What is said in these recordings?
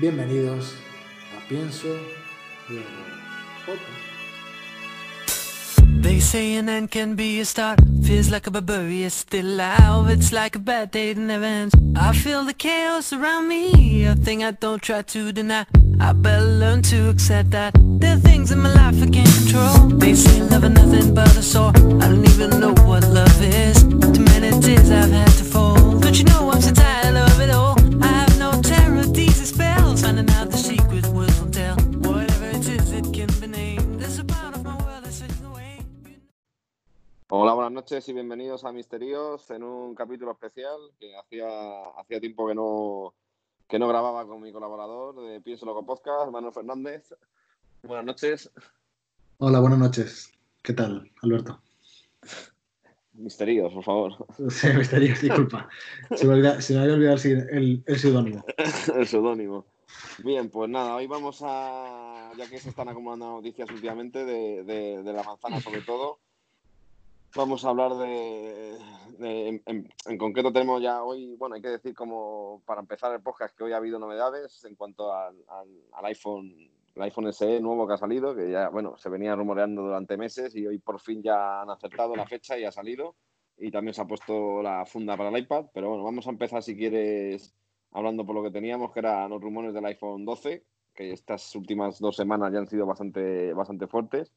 Bienvenidos a Pienso They say an end can be a start. Feels like a barbarian still alive. It's like a bad day that never ends. I feel the chaos around me A thing I don't try to deny. I better learn to accept that There are things in my life I can't control. They say love is nothing but a sore. I don't even know what love is. Too many tears I've had to fall. Don't you know I'm so tired buenas noches y bienvenidos a Misterios en un capítulo especial que hacía, hacía tiempo que no, que no grababa con mi colaborador de Pienso Loco Podcast, Manuel Fernández. Buenas noches. Hola, buenas noches. ¿Qué tal, Alberto? Misterios, por favor. Sí, estaría, disculpa. Se me, olvida- se me había olvidado el, el, el seudónimo. El seudónimo. Bien, pues nada, hoy vamos a, ya que se están acumulando noticias últimamente de, de- de la manzana sobre todo, vamos a hablar de, de- en, en- concreto tenemos ya hoy, bueno, hay que decir como para empezar el podcast que hoy ha habido novedades en cuanto al, al- al iPhone, el iPhone SE nuevo que ha salido, que ya, bueno, se venía rumoreando durante meses y hoy por fin ya han acertado la fecha y ha salido y también se ha puesto la funda para el iPad, pero bueno, vamos a empezar si quieres hablando por lo que teníamos, que eran los rumores del iPhone 12, que estas últimas dos semanas ya han sido bastante, bastante fuertes,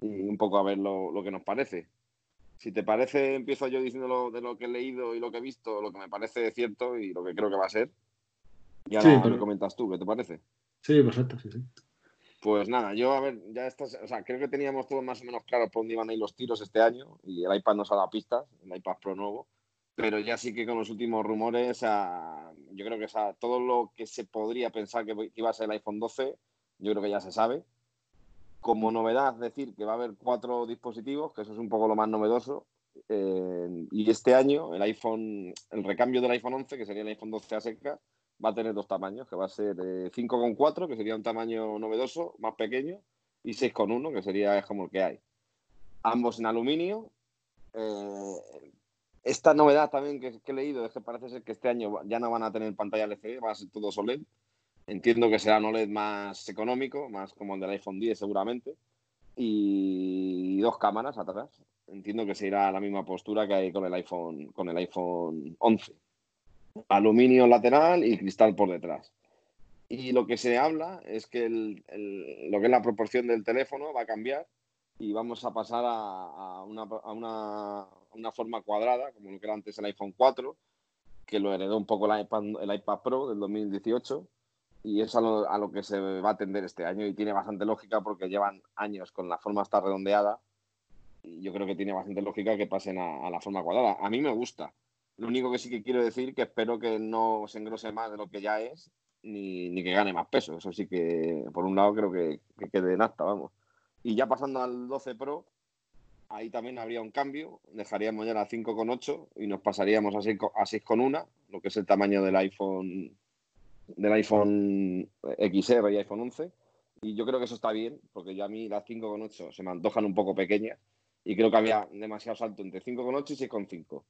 y un poco a ver lo, lo que nos parece. Si te parece, empiezo yo diciendo lo- de lo que he leído y lo que he visto, lo que me parece cierto y lo que creo que va a ser. Y ahora Sí, me comentas tú, ¿qué te parece? Sí, perfecto, sí, sí. Pues nada, yo a ver, ya estas, o sea, creo que teníamos todos más o menos claro por dónde iban a ir los tiros este año y el iPad nos ha dado pistas, el iPad Pro nuevo, pero ya sí que con los últimos rumores, sea, yo creo que o sea, todo lo que se podría pensar que iba a ser el iPhone 12, yo creo que ya se sabe. Como novedad, decir que va a haber cuatro dispositivos, que eso es un poco lo más novedoso. eh, y este año el iPhone, el recambio del iPhone 11, que sería el iPhone 12 a seca, va a tener dos tamaños, que va a ser eh, 5,4, que sería un tamaño novedoso, más pequeño, y 6,1, que sería como el que hay. Ambos en aluminio. Eh, esta novedad también que, que he leído es que parece ser que este año ya no van a tener pantalla LCD, va a ser todo OLED. Entiendo que será un OLED más económico, más como el del iPhone 10 seguramente. Y dos cámaras atrás. Entiendo que se irá a la misma postura que hay con el iPhone, con el iPhone 11 aluminio lateral y cristal por detrás. Y lo que se habla es que el- el- lo que es la proporción del teléfono va a cambiar y vamos a pasar a, a una, a una- una forma cuadrada, como lo que era antes el iPhone 4, que lo heredó un poco el iPad, el iPad Pro del 2018. Y es a lo, a lo que se va a atender este año y tiene bastante lógica porque llevan años con la forma esta redondeada y yo creo que tiene bastante lógica que pasen a, a la forma cuadrada. A mí me gusta. Lo único que sí que quiero decir que espero que no se engrose más de lo que ya es, ni, ni que gane más peso. Eso sí que, por un lado, creo que, que quede en acta, vamos. Y ya pasando al 12 Pro, ahí también habría un cambio. Dejaríamos ya la 5,8 y nos pasaríamos a 6 co- a 6,1, lo que es el tamaño del iPhone del iPhone XR y iPhone 11. Y yo creo que eso está bien, porque ya a mí las 5,8 se me antojan un poco pequeñas y creo que había demasiado salto entre 5,8 y 6,5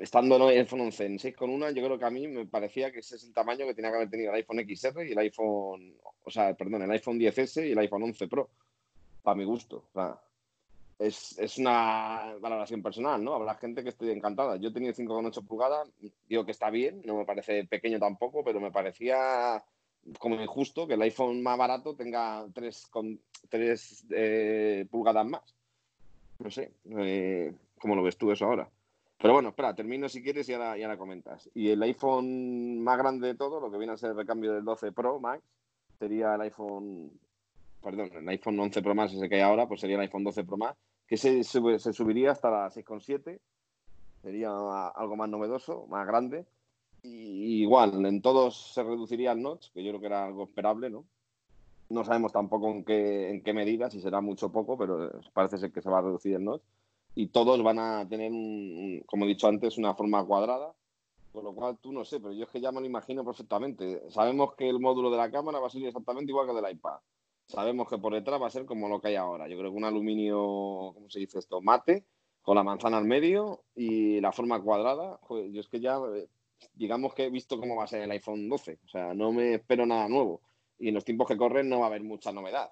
estando el iPhone 11 en 6,1, yo creo que a mí me parecía que ese es el tamaño que tenía que haber tenido el iPhone XR y el iPhone, o sea, perdón, el iPhone 10S y el iPhone 11 Pro, para mi gusto. O sea, es, es una valoración personal, ¿no? Habrá gente que esté encantada. Yo tenido 5,8 pulgadas, digo que está bien, no me parece pequeño tampoco, pero me parecía como injusto que el iPhone más barato tenga 3, con, 3 eh, pulgadas más. No sé, eh, ¿cómo lo ves tú eso ahora? Pero bueno, espera, termino si quieres y ahora, y ahora comentas. Y el iPhone más grande de todo, lo que viene a ser el recambio del 12 Pro Max, sería el iPhone, perdón, el iPhone 11 Pro Max, ese que hay ahora, pues sería el iPhone 12 Pro Max, que se, subiría hasta la 6,7, sería algo más novedoso, más grande. Y igual, en todos se reduciría el notch, que yo creo que era algo esperable, ¿no? No sabemos tampoco en qué, en qué medida, si será mucho poco, pero parece ser que se va a reducir el notch y todos van a tener, como he dicho antes, una forma cuadrada, con lo cual tú no sé, pero yo es que ya me lo imagino perfectamente. Sabemos que el módulo de la cámara va a ser exactamente igual que el del iPad. Sabemos que por detrás va a ser como lo que hay ahora. Yo creo que un aluminio, ¿cómo se dice esto? Mate, con la manzana al medio y la forma cuadrada. Joder, yo es que ya, eh, digamos que he visto cómo va a ser el iPhone 12. O sea, no me espero nada nuevo. Y en los tiempos que corren no va a haber mucha novedad.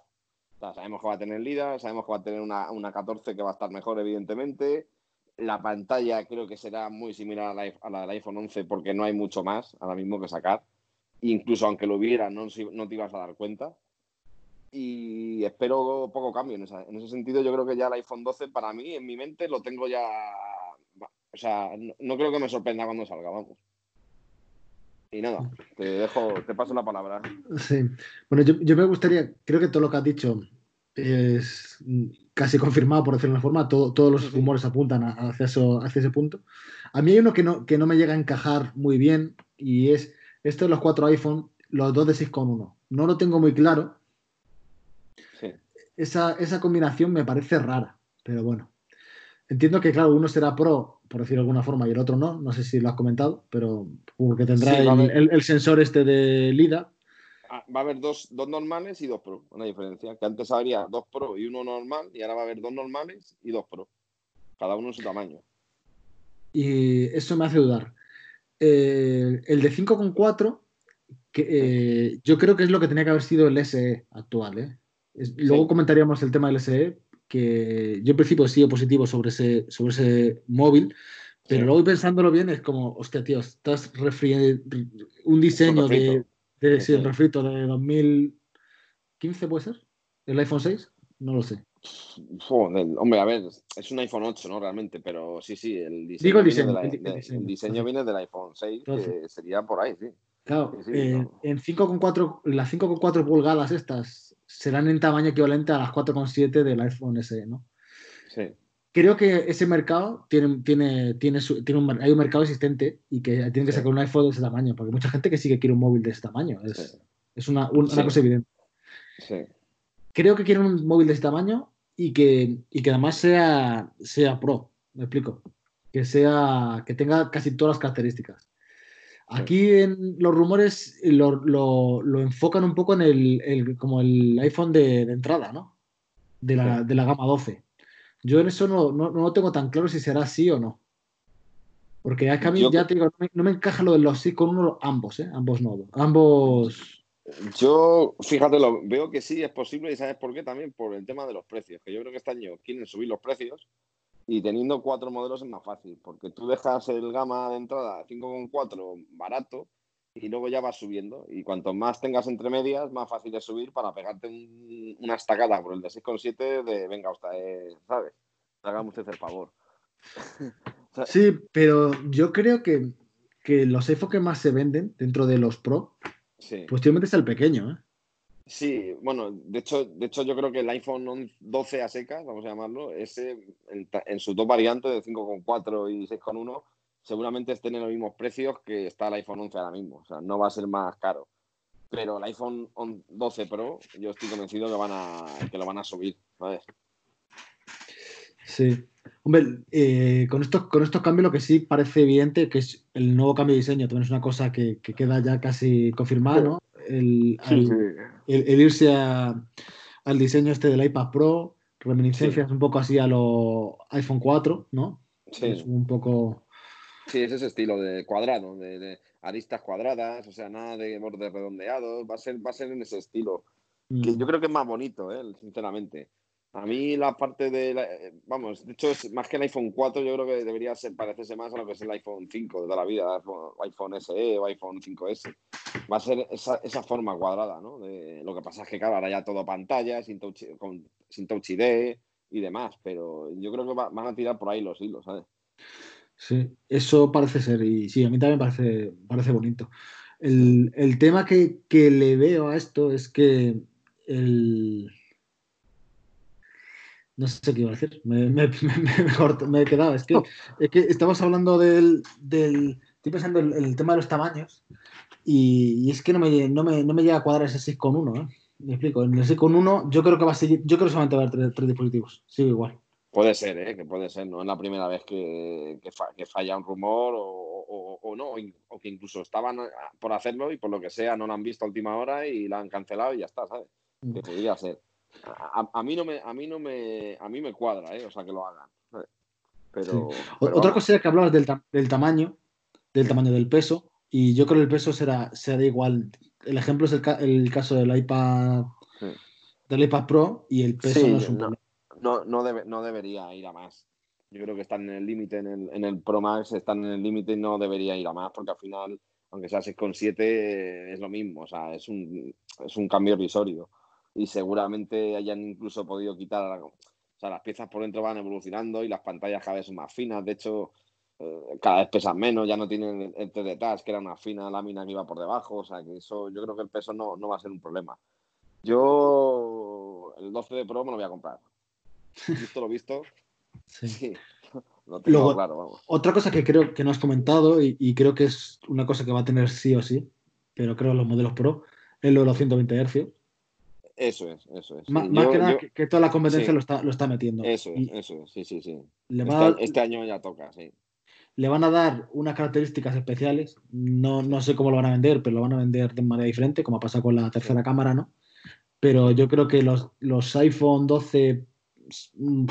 Sabemos que va a tener LIDA, sabemos que va a tener una, una 14 que va a estar mejor, evidentemente. La pantalla creo que será muy similar a la, a la del iPhone 11 porque no hay mucho más ahora mismo que sacar. Incluso aunque lo hubiera, no, no te ibas a dar cuenta. Y espero poco cambio en, esa, en ese sentido. Yo creo que ya el iPhone 12 para mí, en mi mente, lo tengo ya o sea, no, no, creo que me sorprenda cuando salga, vamos. Y nada, te dejo, te paso la palabra. Sí. Bueno, yo, yo me gustaría, creo que todo lo que has dicho es casi confirmado, por decirlo de una forma, todo, todos los rumores apuntan hacia, eso, hacia ese punto. A mí hay uno que no, que no me llega a encajar muy bien y es esto de los cuatro iPhone, los dos de 6,1. No lo tengo muy claro. Esa, esa combinación me parece rara, pero bueno. Entiendo que, claro, uno será Pro, por decirlo de alguna forma, y el otro no. No sé si lo has comentado, pero porque tendrá Sí, el sensor este de LIDA. Ah, Va a haber dos, dos normales y dos Pro, una diferencia. Que antes habría dos Pro y uno normal, y ahora va a haber dos normales y dos Pro. Cada uno en su tamaño. Y eso me hace dudar. Eh, el de 5,4, que eh, yo creo que es lo que tenía que haber sido el SE actual. ¿eh? Luego comentaríamos el tema del SE, que yo en principio he sido positivo sobre ese, sobre ese móvil, pero Sí. luego pensándolo bien es como, hostia, tío, estás refri- un diseño de, de Sí, refrito de 2015, ¿puede ser? ¿El iPhone 6? No lo sé. Joder, hombre, a ver, es un iPhone 8, ¿no? Realmente, pero sí, sí, el diseño, Digo el viene, diseño, de la- el di- el de- diseño. el diseño Entonces- viene del iPhone 6, que sería por ahí, sí. Claro, Sí, eh, en 5,4, las 5,4 pulgadas estas serán en tamaño equivalente a las 4,7 del iPhone SE, ¿no? Sí, Creo que ese mercado tiene, tiene, tiene, su- tiene un, hay un mercado existente y que tienen que Sí. sacar un iPhone de ese tamaño, porque hay mucha gente que sí que quiere un móvil de ese tamaño. Es, Sí. es una, un- una cosa evidente. sí. Creo que quieren un móvil de ese tamaño y que, y que además sea, sea pro, me explico. Que sea, que tenga casi todas las características. Aquí en los rumores lo, lo- lo enfocan un poco en el, el- como el iPhone de, de entrada, ¿no? De la, Sí. de la gama 12. Yo en eso no, no, no tengo tan claro si será así o no. Porque es que a mí Yo- ya te digo, no me, no me encaja lo de los sí con uno, ambos, ¿eh? Ambos no. Ambos. Yo, fíjate, lo, veo que sí es posible y ¿sabes por qué? También por el tema de los precios, que yo creo que este año quieren subir los precios y teniendo cuatro modelos es más fácil, porque tú dejas el gama de entrada 5,4 barato y luego ya vas subiendo y cuanto más tengas entre medias, más fácil es subir para pegarte un- una estacada por el de 6,7 de venga, usted, eh, ¿sabes? Hágame usted el favor. Sí, pero yo creo que, que los iPhone que más se venden dentro de los Pro, sí. posiblemente es el pequeño, ¿eh? Sí, bueno, de hecho, de hecho yo creo que el iPhone 11 12 a secas, vamos a llamarlo, ese en, en sus dos variantes de 5,4 y 6,1, seguramente estén en los mismos precios que está el iPhone 11 ahora mismo. O sea, no va a ser más caro. Pero el iPhone 11 12 Pro, yo estoy convencido que van a que lo van a subir, ¿sabes? Sí. Hombre, eh, con, estos, con estos cambios lo que sí parece evidente que es el nuevo cambio de diseño, también es una cosa que, que queda ya casi confirmada, ¿no? El, al- el- el irse a- al diseño este del iPad Pro, reminiscencias un poco así a lo iPhone 4, ¿no? Sí. Es un poco... Sí, es ese estilo de cuadrado, de, de aristas cuadradas, o sea, nada de bordes redondeados, va a ser, va a ser en ese estilo. que mm, yo creo que es más bonito, ¿eh? sinceramente. A mí la parte de, la- eh, vamos, de hecho más que el iPhone 4, yo creo que debería ser, parecerse más a lo que es el iPhone 5 de toda la vida, iPhone- iPhone SE o iPhone 5S. Va a ser esa, esa forma cuadrada, ¿no? De, lo que pasa es que, claro, ahora ya todo pantalla, sin touch, con, sin touch ID y demás, pero yo creo que va- van a tirar por ahí los hilos, ¿sabes? Sí, eso parece ser, y sí, a mí también parece, parece bonito. El, el tema que, que le veo a esto es que el... No sé qué iba a decir, me, me, me- he corto- me he quedado. Es que, es que estamos hablando del, del... Estoy pensando en el, tema de los tamaños y, y es que no me, no, me, no me llega a cuadrar ese 6,1, ¿eh? Me explico, en el 6,1 yo creo que va a seguir, yo creo que solamente va a haber tres, tres dispositivos, sigo igual. Puede ser, ¿eh? que puede ser, no es la primera vez que, que, fa- que falla un rumor o, o- o no, o que incluso estaban ah, por hacerlo y por lo que sea no lo han visto a última hora y la han cancelado y ya está, ¿sabes? Mm. Que podría ser. A, mí no me, a mí no me, a mí me cuadra, ¿eh? O sea, que lo hagan. Pero, Otra cosa que hablabas del, ta- del tamaño, del tamaño del peso. Y yo creo que el peso será, será igual. El ejemplo es el, ca- el caso del iPad, Sí. del iPad Pro y el peso Sí, no es un no, no, no, debe- no debería ir a más. Yo creo que están en el límite, en el, en el Pro Max están en el límite y no debería ir a más, porque al final, aunque sea 6,7, eh, es lo mismo, o sea, es un, es un cambio irrisorio. Y seguramente hayan incluso podido quitar, o sea, las piezas por dentro van evolucionando y las pantallas cada vez son más finas, de hecho, eh, cada vez pesan menos, ya no tienen el, el 3D Touch, que era una fina lámina que iba por debajo, o sea, que eso yo creo que el peso no, no va a ser un problema. Yo el 12 de Pro me lo voy a comprar. Visto lo visto, Sí. sí, lo tengo Luego- claro, vamos. Otra cosa que creo que no has comentado y, y creo que es una cosa que va a tener sí o sí, pero creo los modelos Pro, es lo de los 120 Hz. Eso es, eso es. Más que nada yo- que, que toda la competencia sí. lo, está, lo está metiendo. Eso es, Y eso es, sí, sí, sí. le, Este, va a- a- este año ya toca, sí. le van a dar unas características especiales. No, no sé cómo lo van a vender, pero lo van a vender de manera diferente, como ha pasado con la tercera cámara, ¿no? Pero yo creo que los, los iPhone 12 mm,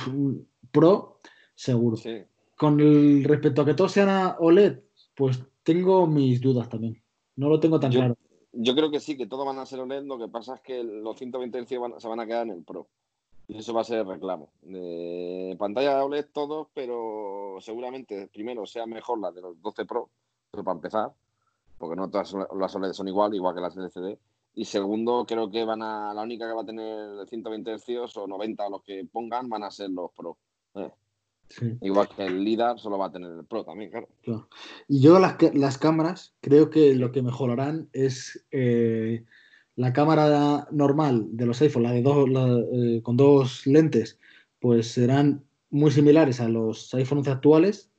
Pro, seguro. Sí, Con el respecto a que todos sean a OLED, pues tengo mis dudas también. No lo tengo tan Yo- claro. Yo creo que sí, que todos van a ser OLED, lo que pasa es que los 120 Hz van- se van a quedar en el Pro. Y eso va a ser el reclamo. De pantalla OLED todos, pero seguramente primero sea mejor la de los 12 Pro, pero para empezar, porque no todas las OLED son igual, igual que las LCD. Y segundo, creo que van a, la única que va a tener 120 Hz o 90 o los que pongan van a ser los Pro. Eh, Sí. Igual que el LIDAR solo va a tener el Pro también, claro. Claro. Y yo las, las cámaras, creo que lo que mejorarán es eh, la cámara normal de los iPhone, la de dos, la, eh, con dos lentes, pues serán muy similares a los iPhones actuales,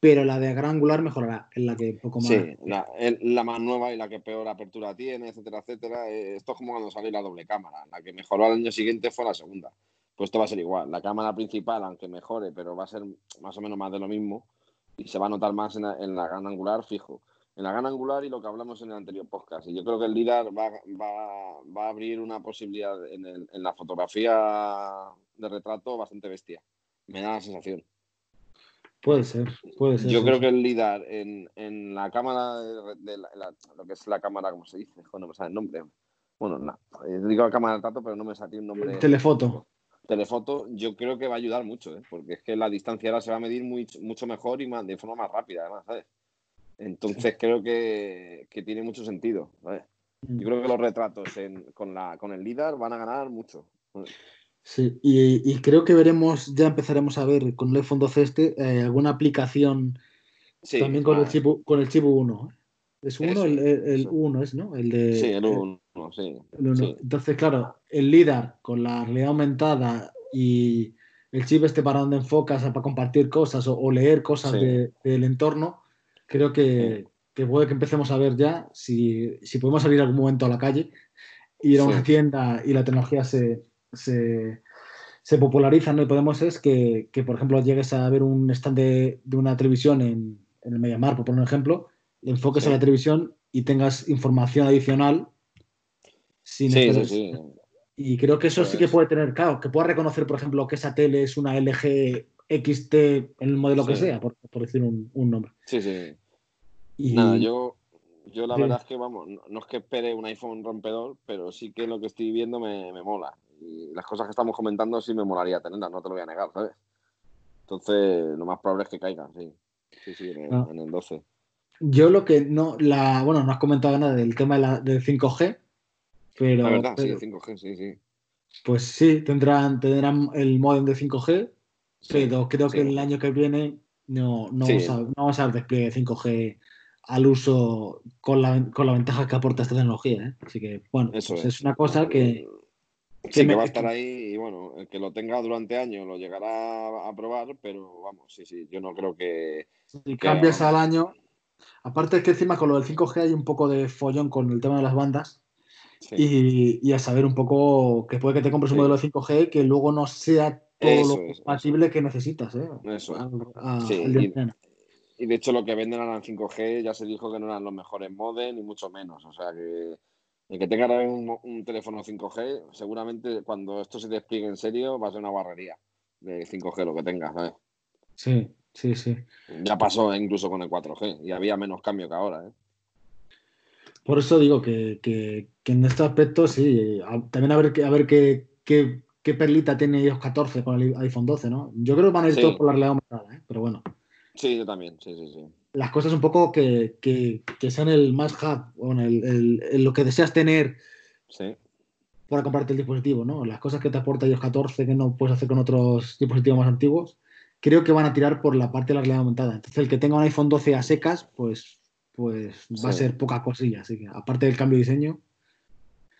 pero la de gran angular mejorará, en la que poco más. Sí, la, la más nueva y la que peor apertura tiene, etcétera, etcétera. Eh, Esto es como cuando salió la doble cámara. La que mejoró al año siguiente fue la segunda. Pues esto va a ser igual. La cámara principal, aunque mejore, pero va a ser más o menos más de lo mismo. Y se va a notar más en la, en la gran angular, fijo. En la gran angular y lo que hablamos en el anterior podcast. Y yo creo que el LIDAR va, va, va a abrir una posibilidad en, el- en la fotografía de retrato bastante bestia. Me da la sensación. Puede ser, puede ser. Yo sí, creo que el LIDAR en, en la cámara, de, de la- la- lo que es la cámara, ¿cómo se dice? No me sale el nombre. Bueno, no, digo la cámara de retrato, pero no me sale un nombre. Telefoto. Telefoto, yo creo que va a ayudar mucho, ¿eh? porque es que la distancia ahora se va a medir muy, mucho mejor y más, de forma más rápida, además, ¿sabes? Entonces creo que, que tiene mucho sentido, ¿sabes? Yo creo que los retratos en- con, la, con el LIDAR van a ganar mucho. Sí, y, y creo que veremos, ya empezaremos a ver con el iPhone 12 este, eh, alguna aplicación Sí, también con el chip, con el chip 1. ¿Es uno? Eso, el, el. 1 es, ¿no? El de, Sí, el el- 1, sí. el uno. sí. Entonces, claro, el LIDAR con la realidad aumentada y el chip este para donde enfocas, para compartir cosas o, o leer cosas Sí. de- del entorno, creo que, que puede que empecemos a ver ya si, si podemos salir algún momento a la calle, ir a una tienda y la tecnología se, se, se populariza, ¿no? Y podemos es que, que, por ejemplo, llegues a ver un stand de, de una televisión en, en el Mediamar, por poner un ejemplo, enfoques a la televisión y tengas información adicional sin Sí, sí, sí. y creo que eso sí que es. puede tener, claro, que pueda reconocer, por ejemplo, que esa tele es una LG XT en el modelo que sea, por, por decir un, un nombre. Sí, sí. Y, Nada, yo, yo la verdad es que, vamos, no, no es que espere un iPhone rompedor, pero sí que lo que estoy viendo me, me mola. Y las cosas que estamos comentando sí me molaría tenerlas, no te lo voy a negar, ¿sabes? Entonces, lo más probable es que caigan, sí. Sí, sí, en el, Ah. en el 12. yo lo que no, la, bueno, no has comentado nada del tema de la, del 5G, pero, La verdad, pero, sí, 5G, sí, sí. pues sí, tendrán, tendrán el modem de 5G, Sí, pero creo sí. que el año que viene no, no, Sí. vamos, a, no vamos a ver despliegue de 5G al uso con la, con la ventaja que aporta esta tecnología. ¿eh? Así que, bueno, Eso pues es. es una cosa que, Sí, que va a estar ahí y bueno, el que lo tenga durante años lo llegará a probar, pero vamos, sí, sí, yo no creo que. Si cambias al año. Aparte es que encima con lo del 5G hay un poco de follón con el tema de las bandas sí. y, y a saber un poco que puede que te compres un modelo de 5G que luego no sea todo Eso lo compatible que necesitas. ¿eh? Eso a- Sí, y- de hecho lo que venden ahora en 5G ya se dijo que no eran los mejores modem ni mucho menos. O sea que el que tenga un, un teléfono 5G, seguramente cuando esto se despliegue en serio va a ser una barrería de 5G lo que tenga, ¿sabes? Sí. Sí, sí. Ya pasó incluso con el 4G y había menos cambio que ahora. ¿eh? Por eso digo que, que, que en este aspecto sí, a- también a ver, qué- a ver qué, qué, qué perlita tiene iOS 14 con el iPhone 12, ¿no? Yo creo que van a ir Sí. todos por la realidad aumentada, ¿eh? pero bueno. Sí, yo también, sí, sí, sí. Las cosas un poco que, que, que sean el más hub, o en el, el- el- lo que deseas tener Sí, para comprarte el dispositivo, ¿no? Las cosas que te aporta iOS 14 que no puedes hacer con otros dispositivos más antiguos, creo que van a tirar por la parte de la realidad aumentada. Entonces, el que tenga un iPhone 12 a secas, pues, pues va a ser poca cosilla. Así que, aparte del cambio de diseño,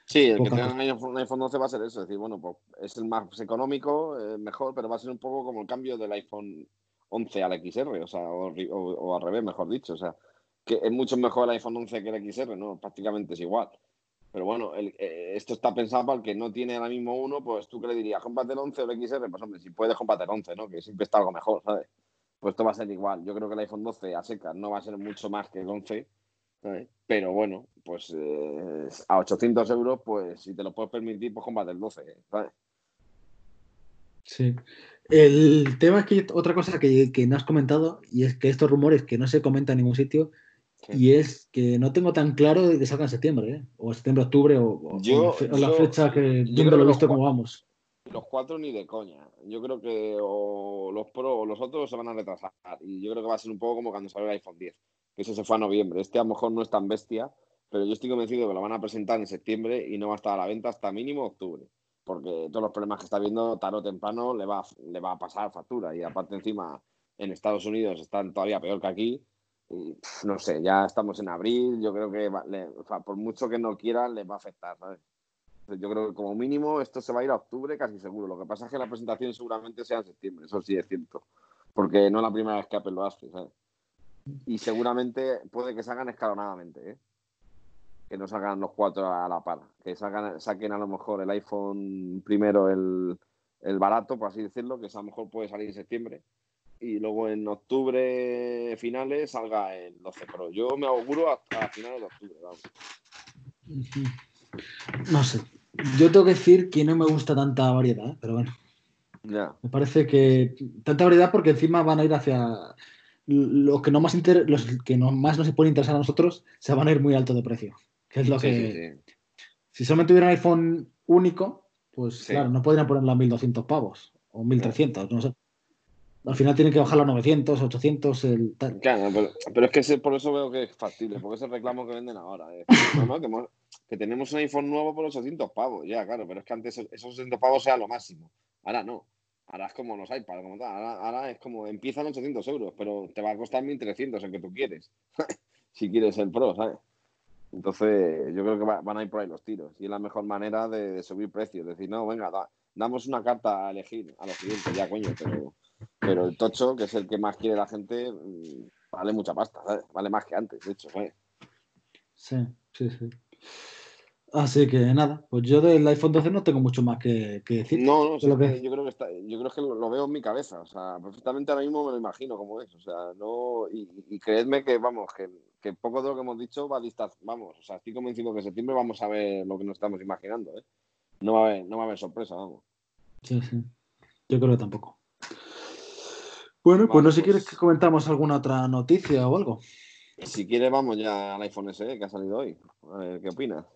Sí, el que Poca tenga cosa. un iPhone, un iPhone 12 va a ser eso, es decir, bueno, pues es el más económico, eh, mejor, pero va a ser un poco como el cambio del iPhone 11 al XR, o sea, o, ri- o- o al revés, mejor dicho, o sea, que es mucho mejor el iPhone 11 que el XR, ¿no? Prácticamente es igual. Pero bueno, el- eh, esto está pensado para el que no tiene ahora mismo uno, pues tú que le dirías, cómprate el 11 o el XR, pues hombre, si puedes, cómprate el 11, ¿no? Que siempre está algo mejor, ¿sabes? Pues esto va a ser igual. Yo creo que el iPhone 12 a secas no va a ser mucho más que el 11, ¿sabes? Pero bueno, pues eh, a 800 euros, pues si te lo puedes permitir, pues cómprate el 12, ¿sabes? Sí. El tema es que otra cosa que, que no has comentado, y es que estos rumores que no se comentan en ningún sitio, Sí. y es que no tengo tan claro de que salga en septiembre, ¿eh? o septiembre, octubre, o, o- Yo- o la, yo- fecha que, yo creo lo que visto como vamos. Los cuatro ni de coña. Yo creo que o los Pro o los otros se van a retrasar. Y yo creo que va a ser un poco como cuando salió el iPhone 10, que eso se fue a noviembre. Este a lo mejor no es tan bestia, pero yo estoy convencido que lo van a presentar en septiembre y no va a estar a la venta hasta mínimo octubre. Porque todos los problemas que está viendo, tarde o temprano, le va, le va a pasar factura. Y aparte, encima, en Estados Unidos están todavía peor que aquí. Y no sé, ya estamos en abril. Yo creo que va- le- o sea, por mucho que no quieran, les va a afectar. ¿sabes? Yo creo que como mínimo esto se va a ir a octubre casi seguro. Lo que pasa es que la presentación seguramente sea en septiembre, eso sí es cierto. Porque no es la primera vez que Apple lo hace, ¿sabes? Y seguramente puede que salgan escalonadamente, ¿eh? Que no salgan los cuatro a la par. Que salgan, saquen a lo mejor el iPhone primero, el, el barato, por así decirlo, que a lo mejor puede salir en septiembre. Y luego en octubre finales salga el 12 Pro. Yo me auguro hasta finales de octubre, vamos. No sé. Yo tengo que decir que no me gusta tanta variedad, ¿eh? pero bueno. Ya. Me parece que tanta variedad porque encima van a ir hacia los que no más inter- los que no más nos pueden interesar a nosotros se van a ir muy alto de precio. Que es lo Sí, que sí, sí. si solamente hubiera un iPhone único, pues claro, no podrían ponerlo a 1200 pavos o 1300, no sé. Al final tienen que bajarlo a 900, 800, el tal. Claro, pero, es que ese- por eso veo que es factible, porque es el reclamo que venden ahora. no, que, tenemos un iPhone nuevo por 800 pavos, ya, claro, pero es que antes esos esos 800 pavos era lo máximo. Ahora no. Ahora es como los iPads, como tal. Ahora, ahora es como empiezan 800 euros, pero te va a costar 1300 el que tú quieres. si quieres el Pro, ¿sabes? Entonces, yo creo que va- van a ir por ahí los tiros. Y es la mejor manera de, subir precios. Decir, no, venga, da- damos una carta a elegir a los clientes, ya, coño, pero, pero el tocho, que es el que más quiere la gente, mm, vale mucha pasta, ¿sabes? Vale más que antes, de hecho, ¿sabes? Sí, sí, sí. Así que nada, pues yo del iPhone 12 no tengo mucho más que, que decir. No, no, sí, lo que- yo creo que está, yo creo que lo, lo veo en mi cabeza, o sea, perfectamente ahora mismo me lo imagino como es, o sea, no, y, y creedme que, vamos, que, que poco de lo que hemos dicho va a distar, vamos, o sea, estoy convencido que en septiembre vamos a ver lo que nos estamos imaginando, ¿eh? No va a haber, no va a haber sorpresa, vamos. Sí, sí. Yo creo que tampoco. Bueno, pues Vale, no sé si pues- quieres que comentamos alguna otra noticia o algo. Si quieres, vamos ya al iPhone SE que ha salido hoy. A ver, ¿qué opinas?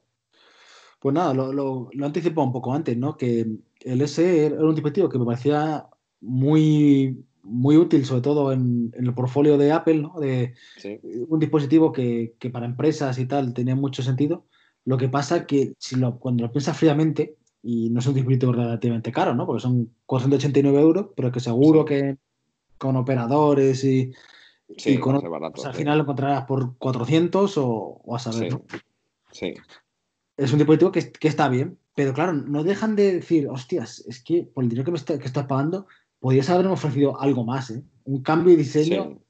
Pues nada, lo, lo, lo un poco antes, ¿no? Que el SE era un dispositivo que me parecía muy, muy útil, sobre todo en, en el portfolio de Apple, ¿no? De Sí, un dispositivo que, que para empresas y tal tenía mucho sentido. Lo que pasa que si lo, cuando lo piensas fríamente, y no es un dispositivo relativamente caro, ¿no? Porque son 489 euros, pero que seguro Sí. que con operadores y, sí, y con barato. pues al final lo encontrarás por 400 o, o a saber, Sí, ¿no? sí, Es un dispositivo que, que está bien, pero claro, no dejan de decir, hostias, es que por el dinero que, me está- que estás pagando, podrías haberme ofrecido algo más, ¿eh? Un cambio de diseño,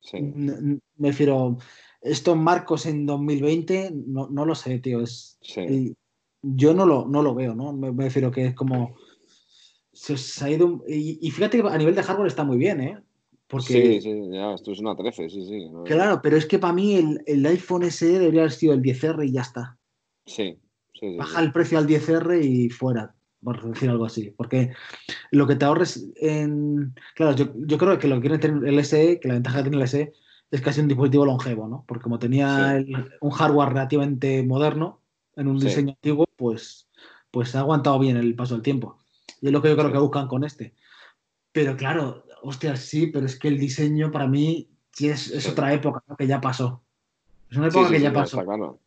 sí, me refiero, estos marcos en 2020, no, no lo sé, tío, es... yo no lo, no lo veo, ¿no? Me, me refiero que es como... Se, ha ido... Y, y fíjate que a nivel de hardware está muy bien, ¿eh? Porque... Sí, sí, ya, esto es una 13, sí, sí. no- Claro, pero es que para mí el, el iPhone SE debería haber sido el 10R y ya está. Sí, sí, sí, Baja sí. el precio al 10R y fuera. por decir algo así. Porque lo que te ahorres en. Claro, yo, yo creo que lo que tiene tener el SE, que la ventaja que tiene el SE es casi un dispositivo longevo, ¿no? Porque como tenía Sí. el- un hardware relativamente moderno en un diseño antiguo, pues, pues ha aguantado bien el paso del tiempo. Y es lo que yo creo que buscan con este. Pero claro, hostia, sí, pero es que el diseño para mí sí es, es otra época ¿no? que ya pasó. Es una época sí, que sí, ya no, pasó. Está claro.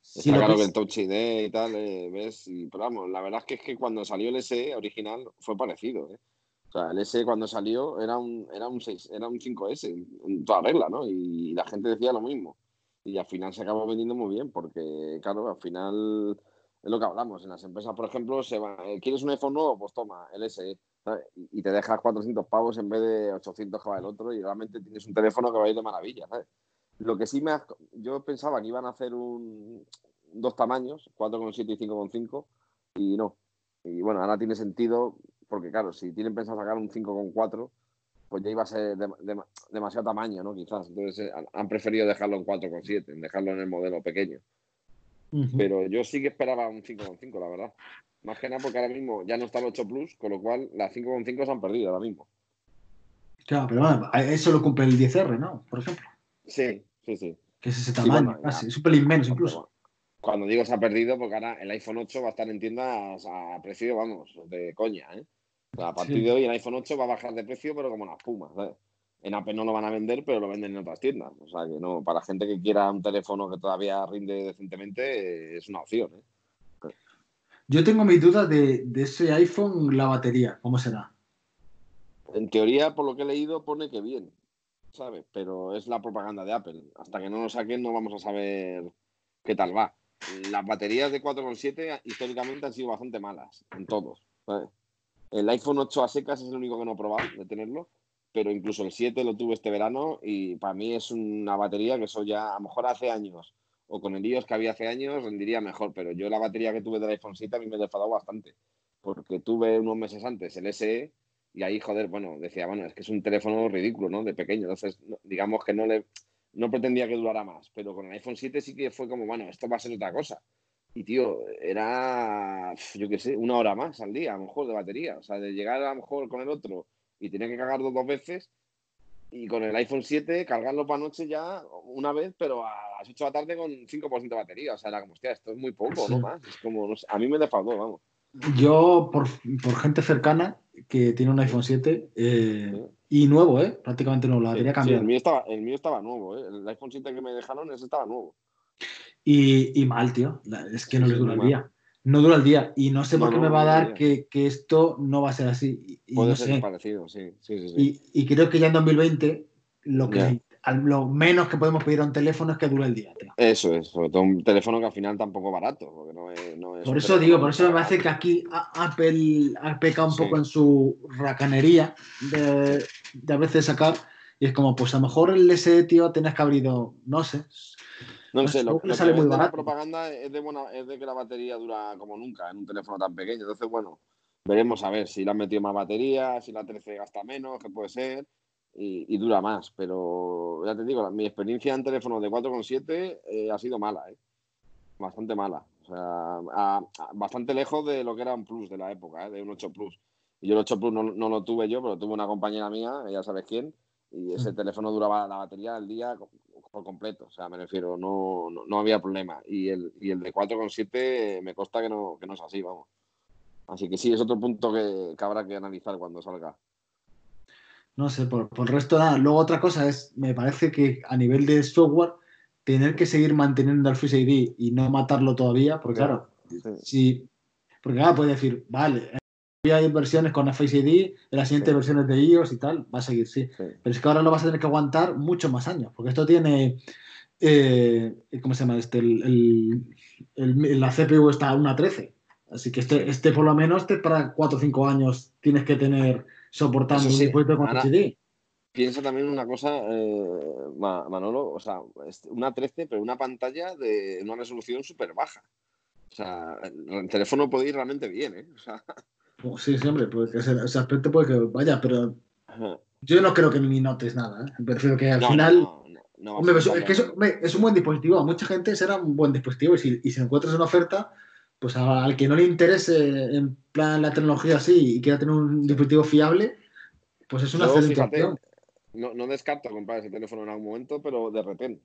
Si Está lo claro que que es- el Touch ID y tal, eh, ves, y, pero vamos, la verdad es que es que cuando salió el SE original fue parecido, ¿eh? O sea, el SE cuando salió era un, era un 6, era un 5S, en toda regla, ¿no? Y la gente decía lo mismo. Y al final se acabó vendiendo muy bien, porque, claro, al final es lo que hablamos. En las empresas, por ejemplo, se va, eh, ¿quieres un iPhone nuevo? Pues toma, el SE. ¿sabes? Y te dejas 400 pavos en vez de 800 que va el otro, y realmente tienes un teléfono que va a ir de maravilla. Lo que sí me... ha- Yo pensaba que iban a hacer un, dos tamaños, 4,7 y 5,5, y no. Y bueno, ahora tiene sentido, porque claro, si tienen pensado sacar un 5,4, pues ya iba a ser dem- dem- demasiado tamaño, ¿no? Quizás. Entonces eh, han- preferido dejarlo en 4,7, en dejarlo en el modelo pequeño. Pero yo sí que esperaba un 5,5, la verdad. Más que nada porque ahora mismo ya no está el 8 Plus, con lo cual las 5,5 se han perdido ahora mismo. Claro, pero bueno, eso lo cumple el 10R, ¿no? Por ejemplo, Sí, sí, sí. que es ese Sí, tamaño, bueno, casi, es un pelín menos incluso. Cuando digo se ha perdido, porque ahora el iPhone 8 va a estar en tiendas a precio, vamos, de coña, ¿eh? O sea, a partir Sí. de hoy el iPhone 8 va a bajar de precio, pero como la espuma, ¿sabes? En Apple no lo van a vender, pero lo venden en otras tiendas. O sea, que no, para gente que quiera un teléfono que todavía rinde decentemente, eh, es una opción, ¿eh? Yo tengo mis dudas de, de ese iPhone, la batería, ¿cómo será? En teoría, por lo que he leído, pone que bien, ¿sabes? Pero es la propaganda de Apple. Hasta que no lo saquen no vamos a saber qué tal va. Las baterías de 4,7 históricamente han sido bastante malas, en todos. ¿sabes? El iPhone 8 a secas es el único que no he probado de tenerlo, pero incluso el 7 lo tuve este verano y para mí es una batería que eso ya, a lo mejor hace años, o con el iOS que había hace años, rendiría mejor, pero yo la batería que tuve del iPhone 7 a mí me defraudó bastante, porque tuve unos meses antes el SE y ahí, joder, bueno, decía, bueno, es que es un teléfono ridículo, ¿no? De pequeño. Entonces, digamos que no le no pretendía que durara más. Pero con el iPhone 7 sí que fue como, bueno, esto va a ser otra cosa. Y, tío, era, yo qué sé, una hora más al día, a lo mejor, de batería. O sea, de llegar a lo mejor con el otro y tener que cargarlo dos veces. Y con el iPhone 7, cargarlo para noche ya una vez, pero a las 8 de la tarde con 5% de batería. O sea, era como, hostia, esto es muy poco, Sí. no más. Es como, no sé, a mí me defraudó, vamos. Yo, por, por gente cercana que tiene un iPhone 7 eh, y nuevo, ¿eh? Prácticamente nuevo, la batería Sí, cambiada. el, mío estaba, el mío estaba nuevo, ¿eh? El iPhone 7 que me dejaron, ese estaba nuevo. Y, y mal, tío. Es que no Sí, le sí, dura el muy día. No dura el día. Y no sé No, por qué no, me va a dar que, que esto no va a ser así. Y, Puede no ser sé. parecido, sí. sí, sí, sí. Y, y creo que ya en 2020 lo, que, al- lo menos que podemos pedir a un teléfono es que dure el día, tío. Eso es, sobre todo un teléfono que al final tampoco barato, porque no es, no es Por eso digo, por eso me barato. parece que aquí Apple ha pecado un poco en su racanería de, de a veces sacar. Y es como, pues a lo mejor el SE, tío, tenías que haber ido, no sé. No sé, lo, sale que muy la propaganda es de, buena, es de que la batería dura como nunca en un teléfono tan pequeño. Entonces, bueno, veremos a ver si le han metido más batería, si la 13 gasta menos, que puede ser, y, y dura más. Pero ya te digo, mi experiencia en teléfonos de 4,7 eh, ha sido mala, ¿eh? Bastante mala. O sea, a- a- bastante lejos de lo que era un Plus de la época, ¿eh? de un 8 Plus. Y yo el 8 Plus no, no lo tuve yo, pero tuve una compañera mía, ya sabes quién, y ese teléfono duraba la batería del día por completo. O sea, me refiero, no, no, no había problema. Y el, y el de 4,7 me consta que no, que no es así, vamos. Así que sí, es otro punto que, que habrá que analizar cuando salga. No sé, por, por el resto nada. Luego otra cosa es, me parece que a nivel de software, tener que seguir manteniendo el Face ID y no matarlo todavía, porque claro, Sí. si, porque claro, puedes decir, vale, hay versiones con Face ID, en las siguientes Sí. versiones de iOS y tal, va a seguir, sí. Sí. Pero es que ahora lo vas a tener que aguantar muchos más años, porque esto tiene, eh, ¿cómo se llama este? El, el- el- la CPU está a una 13. Así que este, este por lo menos te, para 4 o 5 años tienes que tener soportando un sí, dispositivo con ahora- ID. Piensa también una cosa, eh, Ma- Manolo, o sea, una 13, pero una pantalla de una resolución súper baja. O sea, el, el teléfono puede ir realmente bien, ¿eh? O sea, Sí, hombre, pues ese, ese aspecto puede que vaya, pero ajá. yo no creo que ni notes nada. ¿eh? Prefiero que al no, final. no, Hombre, pues, es que es, tampoco. hombre, es un buen dispositivo. A mucha gente será un buen dispositivo y si, y si encuentras una oferta, pues al que no le interese en plan la tecnología así y quiera tener un dispositivo fiable, pues es una excelente No, no, descarto comprar ese teléfono en algún momento, pero de repente.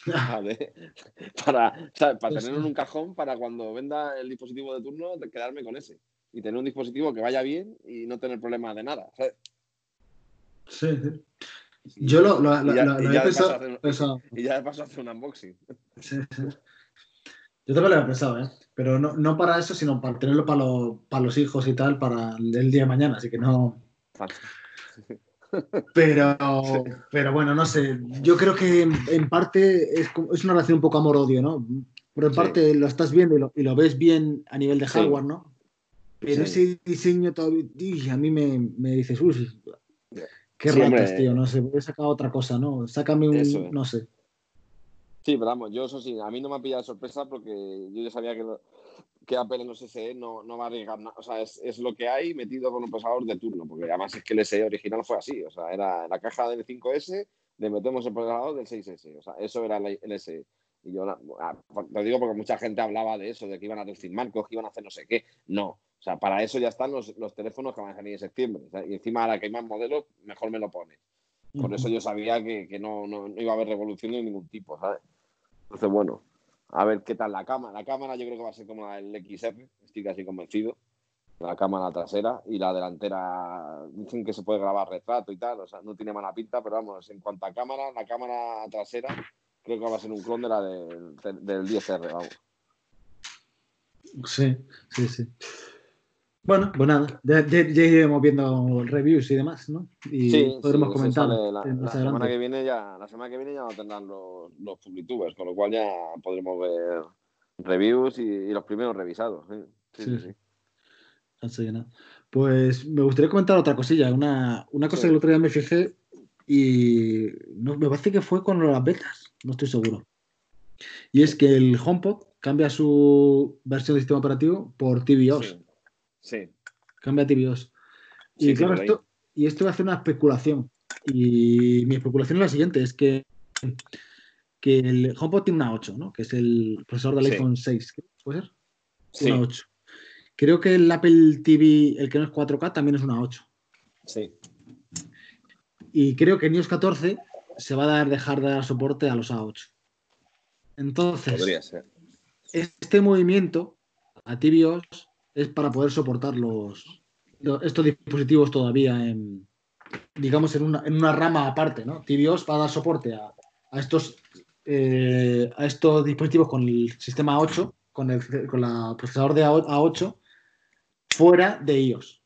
para, para tenerlo en un cajón para cuando venda el dispositivo de turno, quedarme con ese. Y tener un dispositivo que vaya bien y no tener problemas de nada. Sí, sí. Yo lo, lo, y ya, lo, y ya pensado, y ya de paso hacer un unboxing. Sí, sí. Yo también lo había pensado, ¿eh? Pero no, no para eso, sino para tenerlo para, lo, para los hijos y tal, para el día de mañana, así que no. Pero, pero bueno, no sé. Yo creo que en, parte es, es, una relación un poco amor-odio, ¿no? Pero en parte lo estás viendo y lo, y lo, ves bien a nivel de hardware, ¿no? Pero ese diseño todavía, a mí me, me dices, uy, qué ratas, tío, no sé, voy a sacar otra cosa, ¿no? Sácame un, no sé. Sí, pero vamos, yo eso sí, a mí no me ha pillado sorpresa porque yo ya sabía que, que Apple en los SE no, no va a arriesgar nada. O sea, es, es, lo que hay metido con un procesador de turno, porque además es que el SE original fue así. O sea, era la caja del 5S, le metemos el procesador del 6S. O sea, eso era el SE. Y yo lo digo porque mucha gente hablaba de eso, de que iban a reducir marcos, que iban a hacer no sé qué. No. O sea, para eso ya están los, los teléfonos que van a salir en septiembre. O sea, y encima, ahora que hay más modelos, mejor me lo pones. Por eso yo sabía que, que no, no, no, iba a haber revolución de ningún tipo, ¿sabes? Entonces, bueno, a ver qué tal la cámara. La cámara yo creo que va a ser como el XR, estoy casi convencido. La cámara trasera y la delantera, dicen que se puede grabar retrato y tal, o sea, no tiene mala pinta, pero vamos, en cuanto a cámara, la cámara trasera creo que va a ser un clon de la del, del 10R, vamos. Sí, sí, sí. Bueno, pues nada, ya, ya, ya, iremos viendo reviews y demás, ¿no? Y sí, podremos sí, comentar. La, la, semana que viene ya, la semana que viene ya no tendrán los, los publitubers, con lo cual ya podremos ver reviews y, y los primeros revisados. Sí, sí, sí. Así que nada. Pues me gustaría comentar otra cosilla, una, una cosa que el otro día me fijé y no, me parece que fue con las betas, no estoy seguro. Y es que el HomePod cambia su versión de sistema operativo por tvOS. Sí. Cambia a tvOS. Y sí, claro, esto, y esto va a hacer una especulación. Y mi especulación es la siguiente, es que, que el HomePod tiene una 8, ¿no? Que es el procesador del sí. iPhone 6, ¿puede ser? Sí. Una 8. Creo que el Apple TV, el que no es 4K, también es una 8. Sí. Y creo que en iOS 14 se va a dar, dejar de dar soporte a los A8. Entonces, Podría ser. este movimiento a tvOS es para poder soportar los, estos dispositivos todavía en, digamos, en una, en una rama aparte, ¿no? tvOS va a dar soporte a, a estos, eh, a estos dispositivos con el sistema 8, con el con la procesador de A8, fuera de iOS.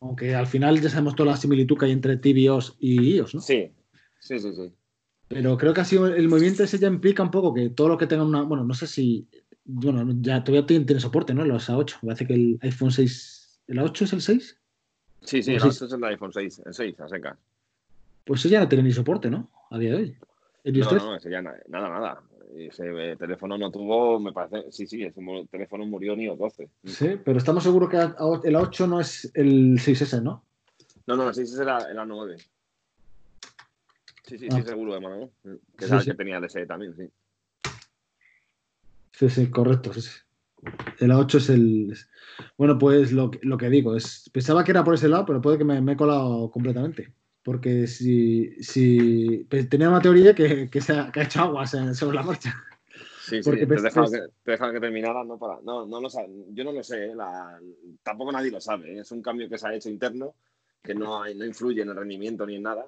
Aunque al final ya sabemos toda la similitud que hay entre tvOS y iOS, ¿no? Sí, sí, sí, sí. Pero creo que ha sido el movimiento ese ya implica un poco que todo lo que tenga una. Bueno, no sé si. Bueno, ya todavía tiene soporte, ¿no? Los A8. Me parece que el iPhone 6. ¿El A8 es el 6? Sí, sí, el A8 es el iPhone 6, el 6, a seca. Pues eso ya no tiene ni soporte, ¿no? A día de hoy. ¿El no, no, ese ya nada, nada. Ese eh, teléfono no tuvo, me parece, sí, sí, ese teléfono murió iOS 12. Sí, pero estamos seguros que el A8 no es el 6S, ¿no? No, no, el 6S era el A9. Sí, sí, ah. sí, seguro, hermano. Que sí, sí. que tenía el SE también, sí. Sí, sí, correcto. Sí, sí. El A8 es el. Bueno, pues lo, lo, que digo, es. Pensaba que era por ese lado, pero puede que me, me he colado completamente. Porque si, si tenía una teoría que, que, se ha, que ha hecho aguas en, sobre la marcha. Sí, sí, te dejan que, te dejan que terminara, no para. No, no lo sabe. Yo no lo sé, ¿eh? la, tampoco nadie lo sabe. ¿eh? Es un cambio que se ha hecho interno, que no, no influye en el rendimiento ni en nada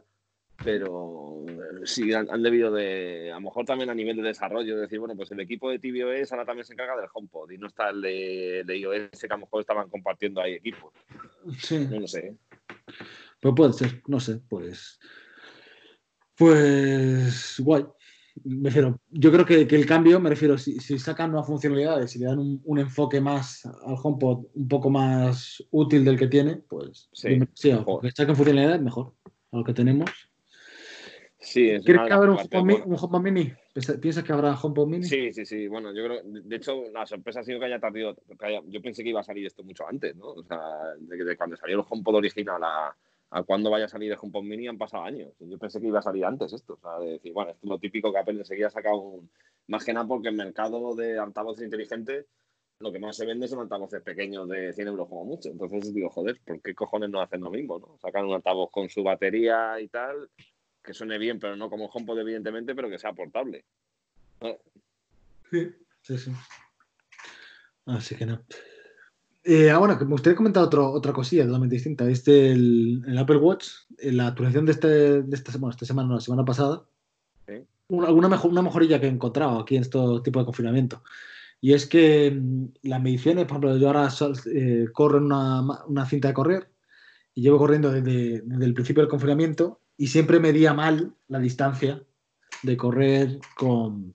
pero sí han, han, debido de, a lo mejor también a nivel de desarrollo, decir, bueno, pues el equipo de tvOS ahora también se encarga del HomePod y no está el de, de iOS que a lo mejor estaban compartiendo ahí equipos. Sí. No lo sé. ¿eh? Pues puede ser, no sé, pues. Pues guay. Me refiero, yo creo que, que el cambio, me refiero, si, si, sacan nuevas funcionalidades, si le dan un, un, enfoque más al HomePod, un poco más útil del que tiene, pues sí, sí que saquen funcionalidades mejor a lo que tenemos. Sí, es ¿Quieres que habrá un HomePod, mini, un HomePod Mini? ¿Piensas que habrá HomePod Mini? Sí, sí, sí. Bueno, yo creo, de hecho, la sorpresa ha sido que haya tardado. Que haya, yo pensé que iba a salir esto mucho antes, ¿no? O sea, de, de cuando salió el HomePod original a, a cuando vaya a salir el HomePod Mini han pasado años. Yo pensé que iba a salir antes esto. O sea, de decir, bueno, esto es lo típico que Apple enseguida ha sacado un. Más que nada porque el mercado de altavoces inteligentes lo que más se vende son altavoces pequeños de 100 euros como mucho. Entonces digo, joder, ¿por qué cojones no hacen lo mismo? ¿no? Sacan un altavoz con su batería y tal, que suene bien, pero no como HomePod evidentemente, pero que sea portable. Sí, sí, sí. Así que no. Eh, ah, bueno, que me gustaría comentar otro, otra cosilla totalmente distinta. Este, el, el Apple Watch, en la actualización de, este, de esta, semana, esta semana, no, la semana pasada, Sí. una, alguna mejor, una mejorilla que he encontrado aquí en este tipo de confinamiento. Y es que mm, las mediciones, por ejemplo, yo ahora eh, corro en una, una cinta de correr y llevo corriendo desde, desde el principio del confinamiento y siempre medía mal la distancia de correr con,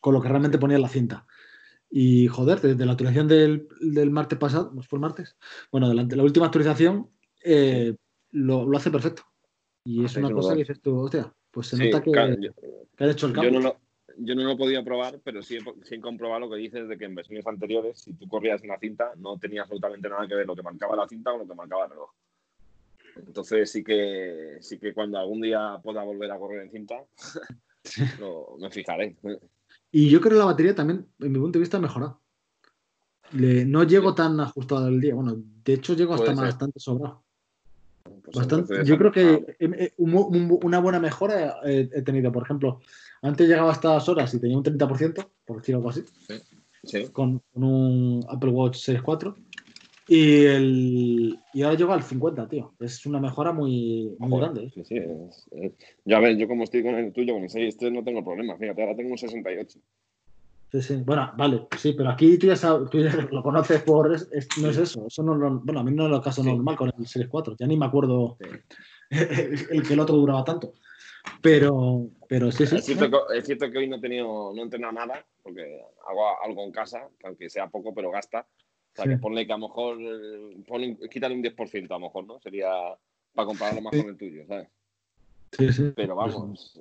con lo que realmente ponía en la cinta. Y joder, desde la actualización del, del martes pasado, ¿no fue el martes? Bueno, de la, de la última actualización eh, lo, lo hace perfecto. Y es Sí, una cosa que dices tú, hostia, pues se Sí, nota que, claro, yo, que han hecho el yo cambio. no lo, yo no lo he podido probar, pero sí he, sí he comprobado lo que dices de que en versiones anteriores, si tú corrías en la cinta, no tenía absolutamente nada que ver lo que marcaba la cinta con lo que marcaba el reloj. Entonces sí que sí que cuando algún día pueda volver a correr en cinta, lo- me fijaré. Y yo creo que la batería también, en mi punto de vista, ha mejorado. Le- no llego tan ajustado al día. Bueno, de hecho, llego hasta bastante sobrado. Pues Bastante, yo creo que he- he- un- un- una buena mejora he, he tenido. Por ejemplo, antes llegaba a estas horas y tenía un 30%, por decir algo así, sí. con, con un Apple Watch Series 4. Y, el, y ahora llego al 50, tío. Es una mejora muy, muy Joder, grande. ¿eh? sí, sí, es- es- Yo, a ver, yo como estoy con el tuyo, con el 6 este no tengo problema. Fíjate, ahora tengo un 68. Sí, sí. Bueno, vale, sí, pero aquí tú ya, sabes, tú ya lo conoces por. es- no es eso. Eso no, lo- bueno, a mí no es el caso Sí. normal con el Series 4. Ya ni me acuerdo el, el que el otro duraba tanto. Pero, pero sí, sí. Es cierto, que, es cierto que hoy no he tenido, no he entrenado nada, porque hago algo en casa, que aunque sea poco, pero gasta. O sea, Sí. que ponle que a lo mejor, eh, ponle, quítale un 10% a lo mejor, ¿no? Sería para compararlo más Sí. con el tuyo, ¿sabes? Sí, sí. Pero vamos,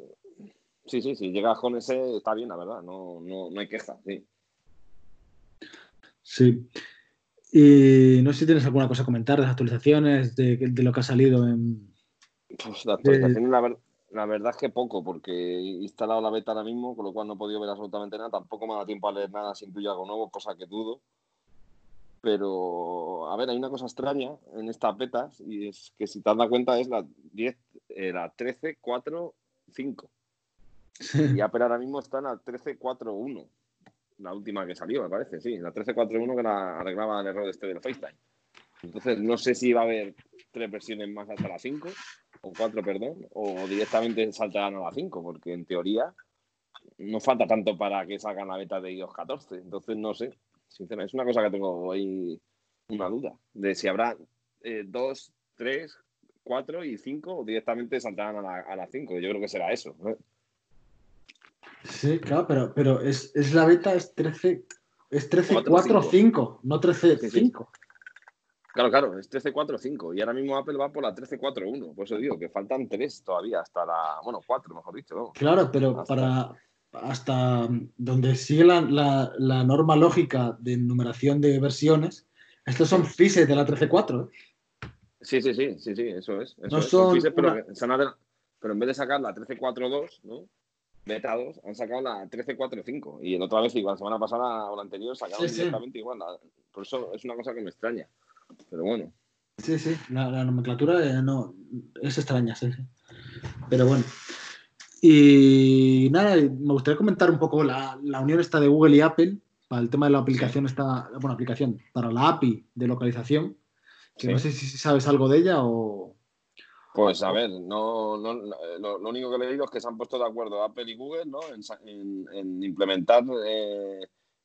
sí, sí, si llegas con ese, está bien, la verdad, no, no, no hay queja, sí. Sí. Y no sé si tienes alguna cosa a comentar de las actualizaciones, de, de lo que ha salido en. Pues la actualización, la, ver- la verdad es que poco, porque he instalado la beta ahora mismo, con lo cual no he podido ver absolutamente nada. Tampoco me da tiempo a leer nada si incluye algo nuevo, cosa que dudo. Pero, a ver, hay una cosa extraña en estas betas, y es que si te has dado cuenta es la 10, eh, la 13, 4, 5. Y Apple ahora mismo está en la 13, 4, 1. La última que salió, me parece, sí. La 13, 4, 1 que la arreglaba el error este del FaceTime. Entonces, no sé si va a haber tres versiones más hasta la 5, o 4, perdón, o directamente saltarán a la 5, porque en teoría no falta tanto para que salgan la beta de iOS 14. Entonces, no sé. Sinceramente, es una cosa que tengo ahí una duda de si habrá 2, 3, 4 y 5 o directamente saltarán a la, a 5. Yo creo que será eso. ¿eh? Sí, claro, pero, pero es, es la beta, es 13, es 13, Cuatro, 4, cinco. 5, no 13, Sí, sí. 5. Claro, claro, es 13.4.5 y ahora mismo Apple va por la 13.4.1. Por eso digo que faltan 3 todavía, hasta la. Bueno, 4, mejor dicho. vamos. Claro, pero Hasta- para hasta donde sigue la, la- la norma lógica de numeración de versiones, estos son FISE de la 13.4. ¿eh? Sí, sí, sí, sí, sí, eso es. Eso No es. son Fíjese, pero, una- adel- en vez de sacar la 13.4.2, ¿no? Beta 2, han sacado la 13.4.5. Y la otra vez, igual, la semana pasada o la anterior, sacaron Sí, sí. directamente igual. la- Por eso es una cosa que me extraña. Pero bueno. Sí, sí, la, la nomenclatura eh, no, es extraña, sí, sí. Pero bueno. Y nada, me gustaría comentar un poco la, la unión esta de Google y Apple para el tema de la aplicación, esta, bueno, aplicación, para la API de localización, que Sí. no sé si sabes algo de ella o... Pues a ver, no, no, lo, lo único que he leído es que se han puesto de acuerdo Apple y Google ¿no? en, sa- en- en implementar eh,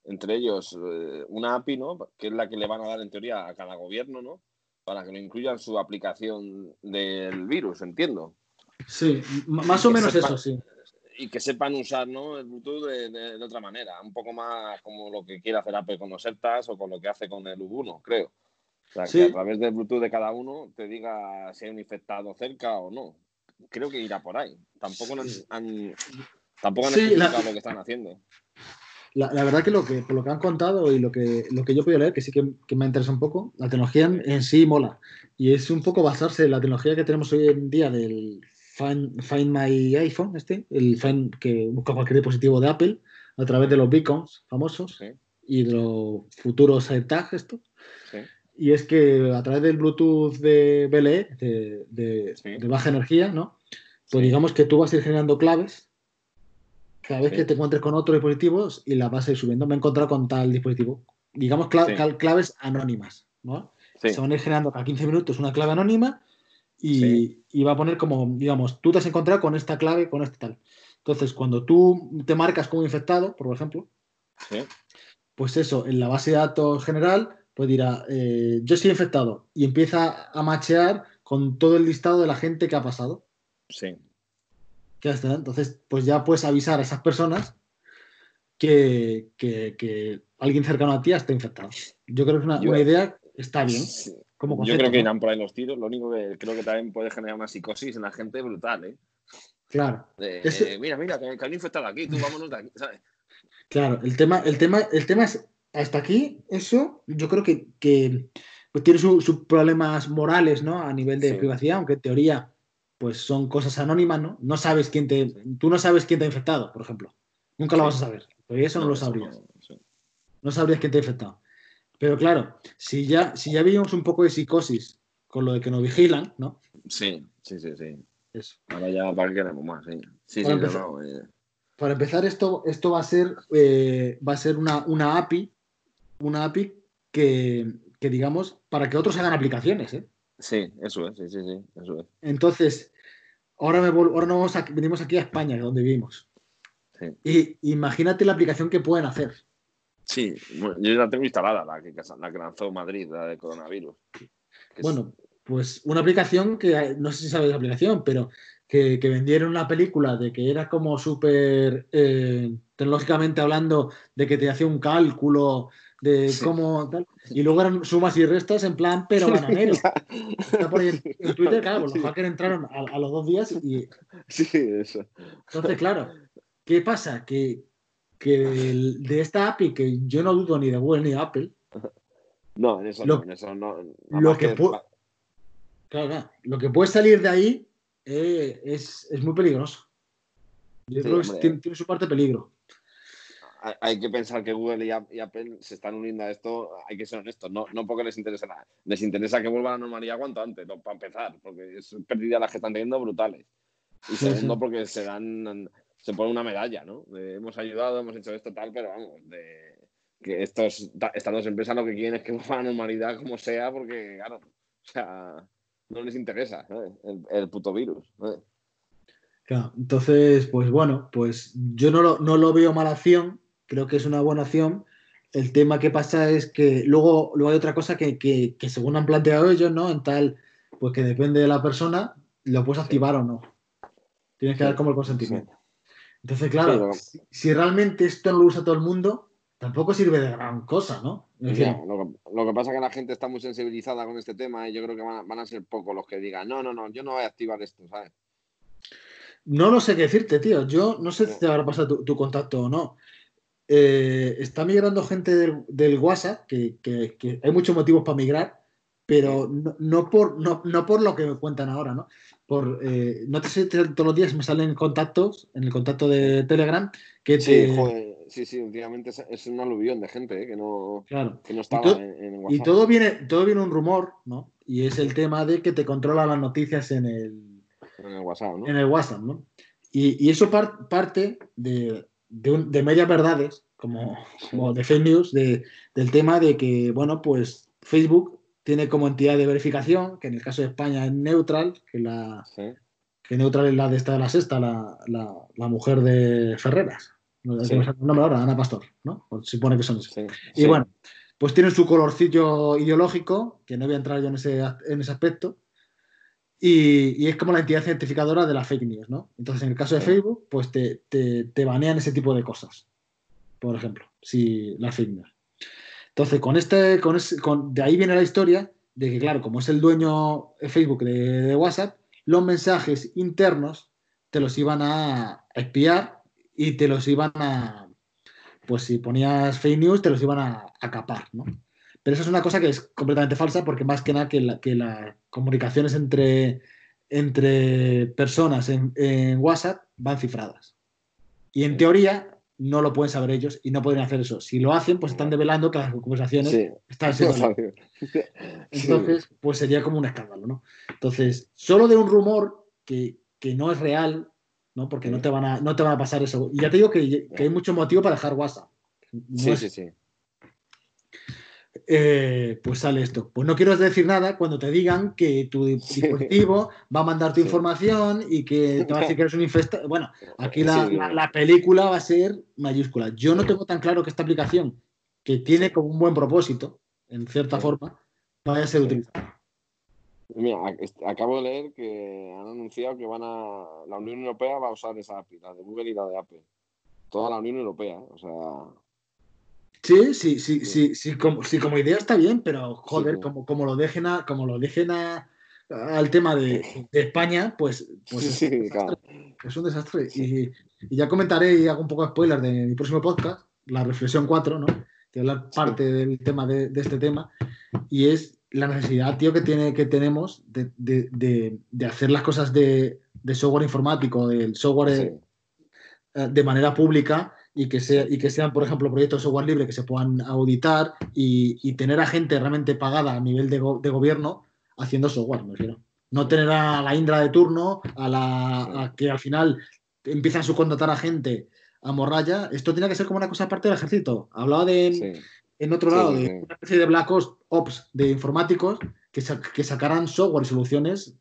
entre ellos eh, una API, ¿no? que es la que le van a dar en teoría a cada gobierno, ¿no? para que lo incluya en su aplicación del virus, entiendo. Sí, más o menos eso, sí. Y que sepan usar ¿no? el Bluetooth de, de- de otra manera, un poco más como lo que quiere hacer Apple con los AirTags o con lo que hace con el U1, creo. O sea, Sí. que a través del Bluetooth de cada uno te diga si hay un infectado cerca o no. Creo que irá por ahí. Tampoco han, han- tampoco han Sí, la- especificado lo que están haciendo. La, la verdad que lo que por lo que han contado y lo que, lo que yo he podido leer, que sí que, que me interesa un poco, la tecnología en, en sí mola. Y es un poco basarse en la tecnología que tenemos hoy en día del Find, Find My iPhone, este, el Find que busca cualquier dispositivo de Apple a través de los beacons famosos. Sí. Hidro Futuros AirTag, esto. Sí. Y es que a través del Bluetooth de BLE, de, de- Sí. de baja energía, ¿no? Pues digamos que tú vas a ir generando claves cada vez que te encuentres con otros dispositivos y las vas a ir subiendo. Me he encontrado con tal dispositivo. Digamos cla- claves anónimas, ¿no? Se van a ir generando cada 15 minutos una clave anónima y, Sí. y va a poner como, digamos, tú te has encontrado con esta clave, con este tal. Entonces, cuando tú te marcas como infectado, por ejemplo, Sí. pues eso, en la base de datos general, pues dirá, eh, yo estoy infectado y empieza a machear con todo el listado de la gente que ha pasado. Sí. que ya está. Entonces, pues ya puedes avisar a esas personas que, que- que alguien cercano a ti está infectado. Yo creo que es una, Yo- una idea está bien. Sí. Como Yo creo que ¿no? irán por ahí los tiros. Lo único que creo que también puede generar una psicosis en la gente brutal, ¿eh? Claro, Ese- eh, mira, mira, que, que han infectado aquí, tú vámonos de aquí, ¿sabes? claro. El tema, el tema, el tema es, hasta aquí, eso, yo creo que, que, pues tiene su- sus problemas morales, ¿no? A nivel de Sí. privacidad, aunque en teoría, pues son cosas anónimas, ¿no? No sabes quién te, Sí. tú no sabes quién te ha infectado, por ejemplo. Nunca lo Sí. vas a saber. Pero eso no, lo sabrías. no, no sabrías quién te ha infectado. Pero claro, si ya, si ya vimos un poco de psicosis con lo de que nos vigilan, ¿no? Sí, sí, sí, sí. Eso. Ahora ya, ¿para qué queremos más? Sí, sí, Para sí, empezar- no, eh, Para empezar, esto, esto va a ser, eh, va a ser una, una API, una API que, que, digamos, para que otros hagan aplicaciones, ¿eh? sí, eso es, sí, sí, sí, eso es. Entonces, ahora, me ahora nos vamos a- venimos aquí a España, donde vivimos. Sí. Y imagínate la aplicación que pueden hacer. Sí, bueno, yo ya tengo instalada la que, la que lanzó Madrid, la de coronavirus. Es- Bueno, pues una aplicación que, no sé si sabes la aplicación, pero que, que vendieron una película de que era como súper eh, tecnológicamente hablando, de que te hacía un cálculo de cómo tal, y luego eran sumas y restas en plan, pero bananero. Está por ahí en, en Twitter, claro, pues los hackers entraron a, a los dos días y Sí, eso. entonces, claro, ¿qué pasa? Que, que de esta API, que yo no dudo ni de Google ni de Apple, No, en eso Lo- no, en eso no. nada lo que Claro, claro. Lo que puede salir de ahí eh, es, es muy peligroso. Yo Sí, creo que tiene, tiene su parte peligro. hay- hay que pensar que Google y, Apple se están uniendo a esto, hay que ser honestos, no, no porque les interesa nada, les interesa que vuelva a la normalidad cuanto antes, no, para empezar, porque es pérdidas las que están teniendo brutales. Y Sí, segundo, sí. porque se dan, se pone una medalla, ¿no? De, hemos ayudado, hemos hecho esto, tal, pero vamos, de que estos, ta- estas dos empresas lo que quieren es que vuelva a la normalidad como sea, porque, claro, o sea, no les interesa ¿sabes? El, el puto virus. Claro, entonces, pues bueno, pues yo no lo, no lo veo mala acción, creo que es una buena acción. El tema que pasa es que luego, luego hay otra cosa que, que- que según han planteado ellos, ¿no? En tal, pues que depende de la persona, lo puedes activar o no. Tienes que Sí, dar como el consentimiento. Entonces, claro, Sí, lo- si, realmente esto no lo usa todo el mundo, tampoco sirve de gran cosa, ¿no? Lo, que, lo que pasa es que la gente está muy sensibilizada con este tema y yo creo que van a, van a ser pocos los que digan, no, no, no, yo no voy a activar esto, ¿sabes? No lo sé qué decirte, tío. Yo no sé si te habrá pasado tu, tu contacto o no. Eh, está migrando gente del, del WhatsApp, que, que- que hay muchos motivos para migrar, pero no, no por, no, no por lo que me cuentan ahora, ¿no? Por, eh, no te sé, todos los días me salen contactos, en el contacto de Telegram, que Sí, te... joder, sí, sí, últimamente es, un aluvión de gente ¿eh? que, no, Claro. que no estaba todo- en, en Y WhatsApp. todo viene, todo viene un rumor, ¿no? Y es el tema de que te controla las noticias en el, En el WhatsApp, ¿no? en el WhatsApp, ¿no? Y, y eso par- parte de, de, un- de medias verdades, como, como de fake news, de, del tema de que, bueno, pues Facebook tiene como entidad de verificación, que en el caso de España es neutral, que, la, Sí, que neutral es la de esta de la sexta, la, la, la mujer de Ferreras. No Sí. me el nombre ahora, Ana Pastor, ¿no? Pues se supone que son esos. sí, Y bueno, pues tienen su colorcillo ideológico, que no voy a entrar yo en ese, en ese aspecto, y, y es como la entidad certificadora de la fake news, ¿no? Entonces, en el caso de. Facebook, pues te, te, te banean ese tipo de cosas, por ejemplo, si las fake news. Entonces, con este, con ese- con- de ahí viene la historia de que, claro, como es el dueño de Facebook de, de WhatsApp, los mensajes internos te los iban a espiar y te los iban a, pues si ponías fake news, te los iban a, a capar, ¿no? Pero eso es una cosa que es completamente falsa porque más que nada que, la- que las comunicaciones entre, entre personas en, en WhatsApp van cifradas. Y en teoría, no lo pueden saber ellos y no pueden hacer eso. Si lo hacen, pues están develando que las conversaciones Sí. están siendo entonces, pues sería como un escándalo, ¿no? Entonces, solo de un rumor que, que no es real, ¿no? Porque no te, van a, no te van a pasar eso. Y ya te digo que, que hay mucho motivo para dejar WhatsApp. No Sí, es- sí, sí. Eh, pues sale esto. Pues no quiero decir nada cuando te digan que tu dispositivo va a mandar tu Sí. información y que te va a decir que eres un infestado. Bueno, aquí la, Sí, la- la película va a ser mayúscula. Yo no tengo tan claro que esta aplicación, que tiene como un buen propósito, en cierta forma, vaya a ser utilizada. Mira, acabo de leer que han anunciado que van a. La Unión Europea va a usar esa API, la de Google y la de Apple. Toda la Unión Europea, ¿eh? o sea. Sí, sí, sí, Sí. sí, como, sí, como idea está bien, pero joder, sí. como, como lo dejen a, como lo dejen a, al tema de, de España, pues, pues es, Sí, un desastre, claro. es un desastre. Y, y ya comentaré y hago un poco de spoiler de mi próximo podcast, la reflexión 4, ¿no? Que hablar parte del tema de, de este tema, y es la necesidad, tío, que, tiene, que tenemos de, de- hacer las cosas de, software informático, del software eh, de manera pública y que, sea, y que sean, por ejemplo, proyectos de software libre que se puedan auditar y, y tener a gente realmente pagada a nivel de, go- de gobierno haciendo software, me refiero. No tener a la Indra de turno, a la a que al final empiezan a subcontratar a gente a morralla. Esto tiene que ser como una cosa aparte del ejército. Hablaba de, sí. en otro lado sí, de sí. una especie de Black Ops, de informáticos que, que sacaran software y soluciones,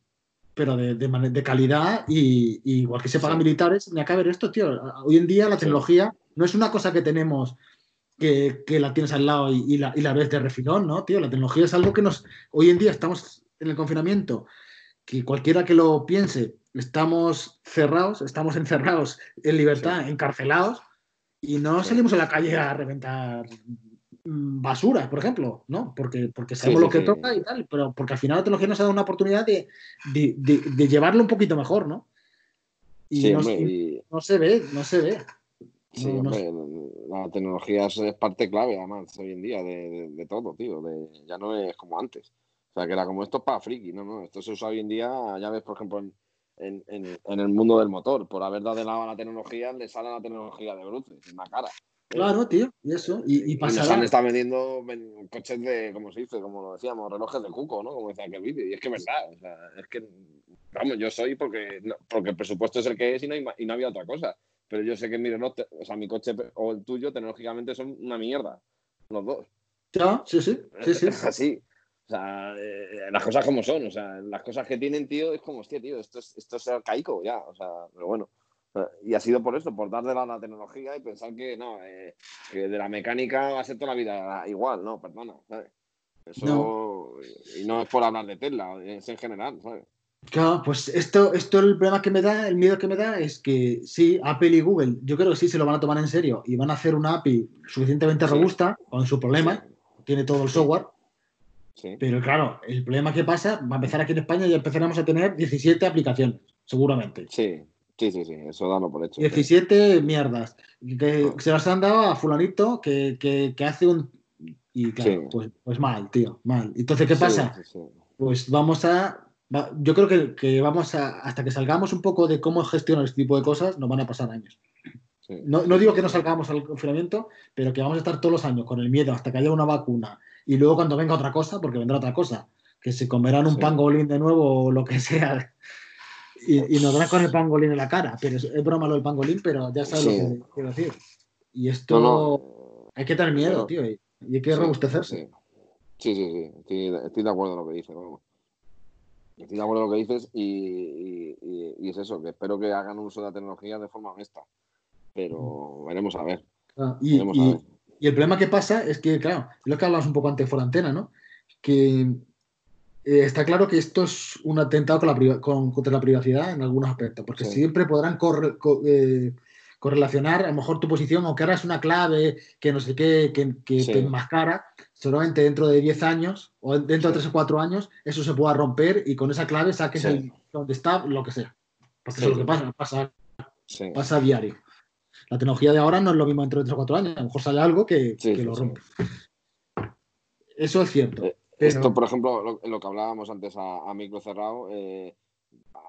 pero de, de, de calidad y, y igual que se pagan Sí. militares, ni acá ver esto, tío. Hoy en día la tecnología no es una cosa que tenemos que, que la tienes al lado y, y la, y la ves de refilón, ¿no, tío? La tecnología es algo que nos... Hoy en día estamos en el confinamiento, que cualquiera que lo piense, estamos cerrados, estamos encerrados en libertad, encarcelados, y no Sí. salimos a la calle a reventar mm, basura, por ejemplo, ¿no? Porque, porque sabemos sí, lo que toca y tal, pero porque al final la tecnología nos ha dado una oportunidad de, de- de- de llevarlo un poquito mejor, ¿no? Y Sí, no, y- no se ve, no se ve. Sí, No, no hombre, la tecnología es, parte clave, además, hoy en día, de, de- de todo, tío. De, ya no es como antes. O sea, que era como esto es para friki, no, no. Esto se usa hoy en día, ya ves, por ejemplo, en, en, en- en el mundo del motor. Por haber dado de lado a la tecnología, le sale la tecnología de bruces en la cara. Claro, tío, y eso, y, y Y pasará. han estado vendiendo ven- coches de, como se dice, como lo decíamos, relojes de cuco, ¿no? Como decía aquel vídeo. Y es que es verdad, o sea, es que, vamos, yo soy porque, no- porque el presupuesto es el que es y no, hay, y no había otra cosa. Pero yo sé que mi reloj, o sea, mi coche o el tuyo, tecnológicamente son una mierda, los dos. Ya, sí, sí, sí, sí. Es así. O sea, eh, las cosas como son, o sea, las cosas que tienen, tío, es como, hostia, tío, esto es, esto es arcaico ya, o sea, pero bueno. Y ha sido por eso, por darle a la tecnología y pensar que no, eh, que de la mecánica va a ser toda la vida igual, no, perdona, ¿sabes? Eso, No. y no es por hablar de Tesla, es en general, ¿sabes? Claro, pues esto, esto el problema que me da, el miedo que me da es que sí, Apple y Google, yo creo que sí se lo van a tomar en serio y van a hacer una API suficientemente robusta con su problema, tiene todo el software, Sí, pero claro, el problema que pasa va a empezar aquí en España y empezaremos a tener 17 aplicaciones, seguramente. sí, sí, sí, sí, eso dalo por hecho. 17 mierdas que Ah. se las han dado a fulanito que, que- que hace un... Y claro, pues, pues mal, tío, mal. Entonces, ¿qué pasa? pues vamos a. va- yo creo que, que vamos a. Hasta que salgamos un poco de cómo gestionar este tipo de cosas, nos van a pasar años. Sí. No, no digo que no salgamos al confinamiento, pero que vamos a estar todos los años con el miedo hasta que haya una vacuna y luego cuando venga otra cosa, porque vendrá otra cosa, que se comerán un Sí. pangolín de nuevo o lo que sea. Y, y nos darán con el pangolín en la cara. Pero es, es broma lo del pangolín, pero ya sabes Sí. lo que quiero decir. Y esto No, no, hay que tener miedo, pero- tío. Y, y hay que robustecerse. Sí, sí, sí. Estoy, estoy de acuerdo en lo que dices, vamos. Estoy de acuerdo en lo que dices y, y- y- y es eso, que espero que hagan uso de la tecnología de forma honesta. Pero veremos a ver. Ah, y, Veremos a ver. y el problema que pasa es que, claro, lo que hablamos un poco antes fuera antena, ¿no? Que eh, está claro que esto es un atentado con la con- contra la privacidad en algunos aspectos, porque Sí. siempre podrán co- eh, correlacionar a lo mejor tu posición, aunque ahora es una clave que no sé qué, que, que Sí. te enmascara, seguramente dentro de 10 años o dentro de Sí. 3 o 4 años, eso se pueda romper y con esa clave saques Sí. el donde está, lo que sea. Porque Sí. eso es lo que pasa, pasa Sí, pasa a diario. La tecnología de ahora no es lo mismo dentro de 3 o 4 años. A lo mejor sale algo que, lo rompe. Eso es cierto. Eh, pero- Esto, por ejemplo, lo, lo que hablábamos antes a, a micro cerrado, eh,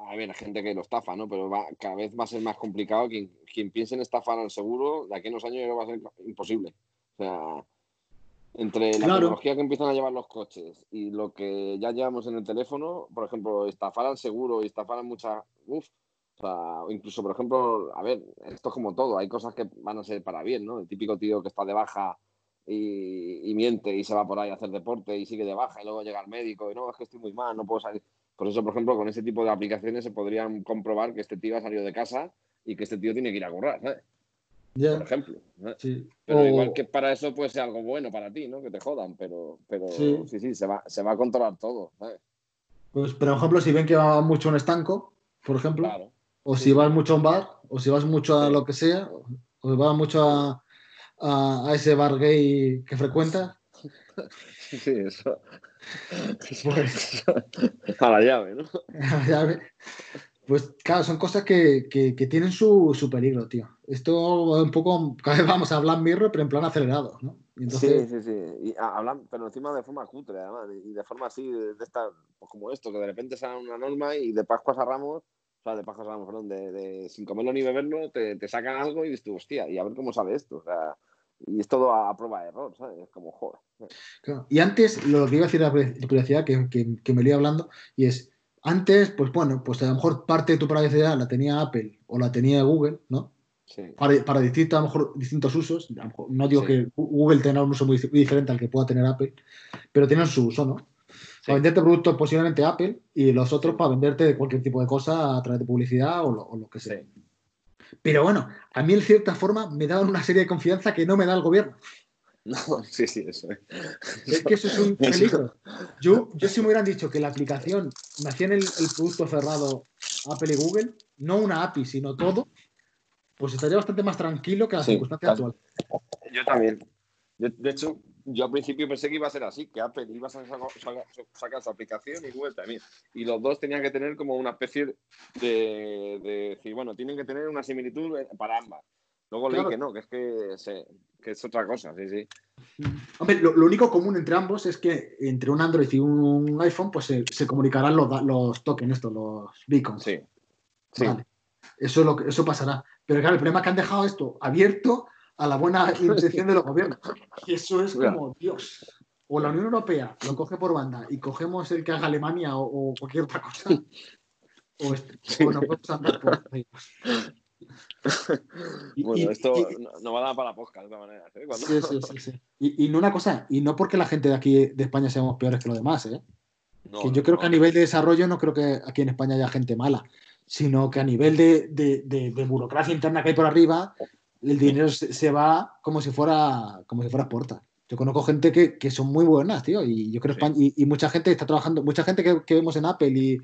a ver, gente que lo estafa, ¿no? Pero va, cada vez va a ser más complicado. Quien, quien piense en estafar al seguro, de aquí a unos años va a ser imposible. O sea, entre la Claro. tecnología que empiezan a llevar los coches y lo que ya llevamos en el teléfono, por ejemplo, estafar al seguro y estafar a muchas. Uf, o sea, incluso, por ejemplo, a ver, esto es como todo, hay cosas que van a ser para bien, ¿no? El típico tío que está de baja y, y miente y se va por ahí a hacer deporte y sigue de baja y luego llega al médico y no, es que estoy muy mal, no puedo salir. Por eso, por ejemplo, con ese tipo de aplicaciones se podrían comprobar que este tío ha salido de casa y que este tío tiene que ir a currar, ¿sabes? Por ejemplo. Pero O- igual que para eso puede ser algo bueno para ti, ¿no? Que te jodan, pero, pero Sí. sí, sí, se, va, se va a controlar todo, ¿sabes? Pues, por ejemplo, si ven que va mucho a un estanco, por ejemplo, Claro. o si vas mucho a un bar, o si vas mucho a lo que sea, o si vas mucho a, a- a ese bar gay que frecuentas, Sí, eso. Pues- a la llave, ¿no? ya ve- pues claro, son cosas que, que- que tienen su, su peligro, tío. Esto un poco, cada vez vamos a hablar mirror, pero en plan acelerado, ¿no? Entonces, Sí, sí, sí. Y hablan, pero encima de forma cutre, además, y de forma así, de, de esta, pues como esto, que de repente sale una norma y de Pascuas a Ramos, o sea, de Pascuas a Ramos, perdón, de, de sin comerlo ni beberlo, te, te sacan algo y dices tú, hostia, y a ver cómo sabe esto, o sea, y es todo a, a prueba de error, ¿sabes? Es como, joder. Claro. Y antes, lo que iba a decir la privacidad, que, que, que me lo iba hablando, y es, antes, pues bueno, pues a lo mejor parte de tu privacidad la tenía Apple o la tenía Google, ¿no? Sí, Para, para distintos, a lo mejor, distintos usos. A lo mejor- no digo Sí. que Google tenga un uso muy, muy diferente al que pueda tener Apple, pero tienen su uso, ¿no? Sí. Para venderte productos posiblemente Apple y los otros para venderte cualquier tipo de cosa a través de publicidad o lo, o lo que sea. Pero bueno, a mí en cierta forma me daban una serie de confianza que no me da el gobierno. No, sí, sí, eso es. Es que eso es un peligro. Yo, yo si me hubieran dicho que la aplicación me hacían el, el producto cerrado Apple y Google, no una API, sino todo, pues estaría bastante más tranquilo que la Sí, circunstancia claro. actual. Yo también. Yo, de hecho, yo al principio pensé que iba a ser así, que Apple iba a sacar, sacar- sacar su aplicación y Google también. Y los dos tenían que tener como una especie de, de decir, bueno, tienen que tener una similitud para ambas. Luego leí que no, que es que, se- que es otra cosa, sí, sí. Hombre, lo, lo único común entre ambos es que entre un Android y un iPhone, pues se, se comunicarán los, los tokens, estos, los beacons. Sí. Sí. Vale. Eso, es lo que, eso pasará. Pero claro, el problema es que han dejado esto abierto a la buena intención de los gobiernos. Y eso es como, Dios. O la Unión Europea lo coge por banda y cogemos el que haga Alemania o, o cualquier otra cosa. O, este- o nos vamos a andar por ahí. Bueno, y- esto y- no, no va a dar para podcast de todas maneras. ¿eh? Cuando- Sí, sí, sí, sí. Y, no una cosa, y no porque la gente de aquí de España seamos peores que los demás, ¿eh? No, Que yo creo no. que a nivel de desarrollo no creo que aquí en España haya gente mala, sino que a nivel de, de- de- de burocracia interna que hay por arriba, el dinero se, se va como si fuera como si fuera porta. Yo conozco gente que, que son muy buenas, tío, y yo creo Sí. España- y, y mucha gente está trabajando, mucha gente que, que vemos en Apple y,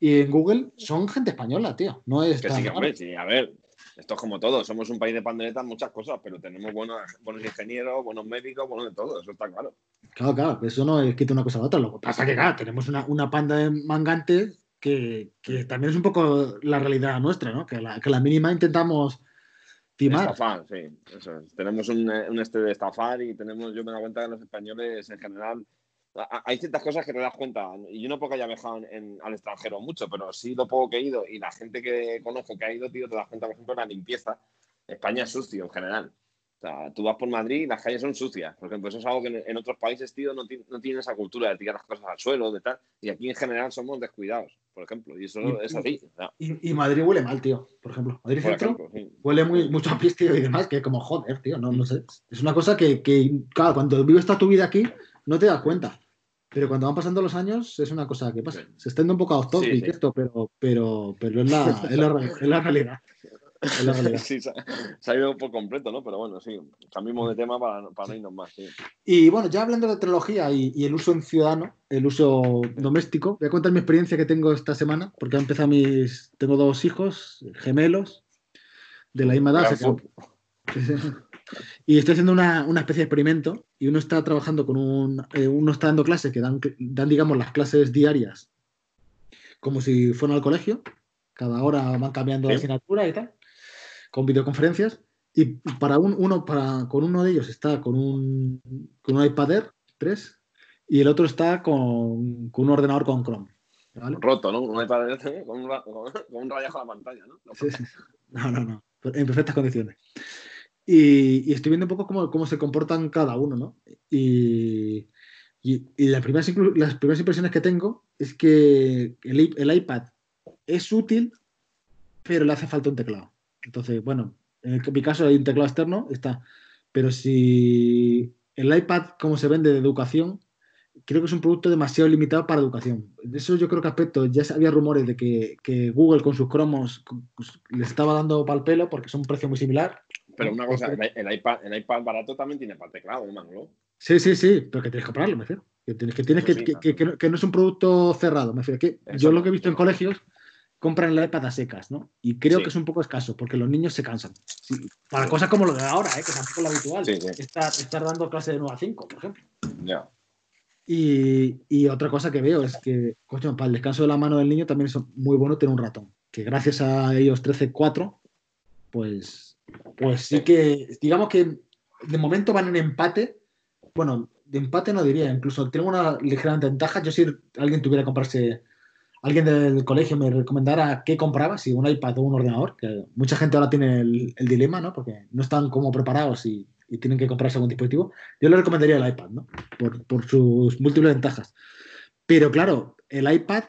y en Google son gente española, tío. No es Que tan sí, que, hombre, sí, a ver, esto es como todo, somos un país de panderetas muchas cosas, pero tenemos buenos, buenos ingenieros, buenos médicos, buenos de todo, eso está claro. Claro, claro, eso no es quita una cosa a la otra. Lo que pasa es que, claro, tenemos una, una panda de mangantes que, que también es un poco la realidad nuestra, ¿no? Que la, que la mínima intentamos timar. Estafar, sí, eso es. Tenemos un, eh, un este de estafar y tenemos, yo me doy cuenta que los españoles en general, hay ciertas cosas que te das cuenta, y yo no porque haya viajado en- en- al extranjero mucho, pero sí lo poco que he ido y la gente que conozco que ha ido, tío, te das cuenta, por ejemplo, de la limpieza. España es sucio en general. O sea, tú vas por Madrid y las calles son sucias. Por ejemplo, eso es algo que en, en otros países, tío, no, no tienen esa cultura de tirar las cosas al suelo, de tal. Y aquí en general somos descuidados, por ejemplo. Y eso Y- es así. o sea, Y, y Madrid huele mal, tío, por ejemplo. Madrid por Centro ejemplo, sí. huele muy, mucho a pis, tío, y demás, que como joder, tío, no, no sé. Es una cosa que, que, claro, cuando vives toda tu vida aquí, no te das cuenta. Pero cuando van pasando los años, es una cosa que pasa. Se está yendo un poco a off Sí, sí. esto, pero, pero, pero es, la, es, la, es la realidad. Es la realidad. Sí, se, ha- se ha ido por completo, ¿no? Pero bueno, sí, cambiamos de tema para, para no irnos más. Sí. Y bueno, ya hablando de tecnología y, y el uso en ciudadano, el uso doméstico, voy a contar mi experiencia que tengo esta semana, porque he empezado mis. Tengo dos hijos gemelos de la misma edad. Y estoy haciendo una, una especie de experimento y uno está trabajando con un. eh, uno está dando clases que dan, dan, digamos, las clases diarias como si fueran al colegio. Cada hora van cambiando la Sí. asignatura y tal, con videoconferencias. Y para un, uno, para, con uno de ellos está con un, con un iPad Air 3 y el otro está con, con un ordenador con Chrome. ¿vale? Roto, ¿no? Un iPad ¿eh? con un, ra- con un rayajo a la pantalla, ¿no? Sí, sí. No, no, no. En perfectas condiciones. Y, estoy viendo un poco cómo, cómo se comportan cada uno, ¿no? Y, y- las, primeras, las primeras impresiones que tengo es que el, el iPad es útil, pero le hace falta un teclado. Entonces, bueno, en mi caso hay un teclado externo, está. Pero si el iPad, como se vende de educación, creo que es un producto demasiado limitado para educación. De eso yo creo que aspecto, ya había rumores de que, Google con sus cromos con- pues, estaba dando pal pelo porque son un precio muy similar. Pero una cosa, el, iPad, el iPad barato también tiene para teclado, man, ¿no? Sí, sí, sí, pero que tienes que comprarlo, me refiero. Que tienes, que, tienes que, sí, que- que- que no, es un producto cerrado, me refiero. Que Eso yo lo que he visto en colegios compran el iPad a secas, ¿no? Y creo Sí. que es un poco escaso porque los niños se cansan. Sí, para cosas como lo de ahora, ¿eh? que tampoco es lo habitual. Sí, sí. Estar, estar dando clase de 9 a 5, por ejemplo. Ya. Y, y otra cosa que veo es que, coño, para el descanso de la mano del niño también es muy bueno tener un ratón. Que gracias a ellos 13-4, pues, pues sí que, digamos que de momento van en empate. Bueno, de empate no diría, incluso tengo una ligera ventaja. Yo si alguien tuviera que comprarse, alguien del colegio me recomendara qué compraba, si un iPad o un ordenador, que mucha gente ahora tiene el, dilema, ¿no? Porque no están como preparados y, y tienen que comprarse algún dispositivo. Yo le recomendaría el iPad, ¿no? Por, por sus múltiples ventajas. Pero claro, el iPad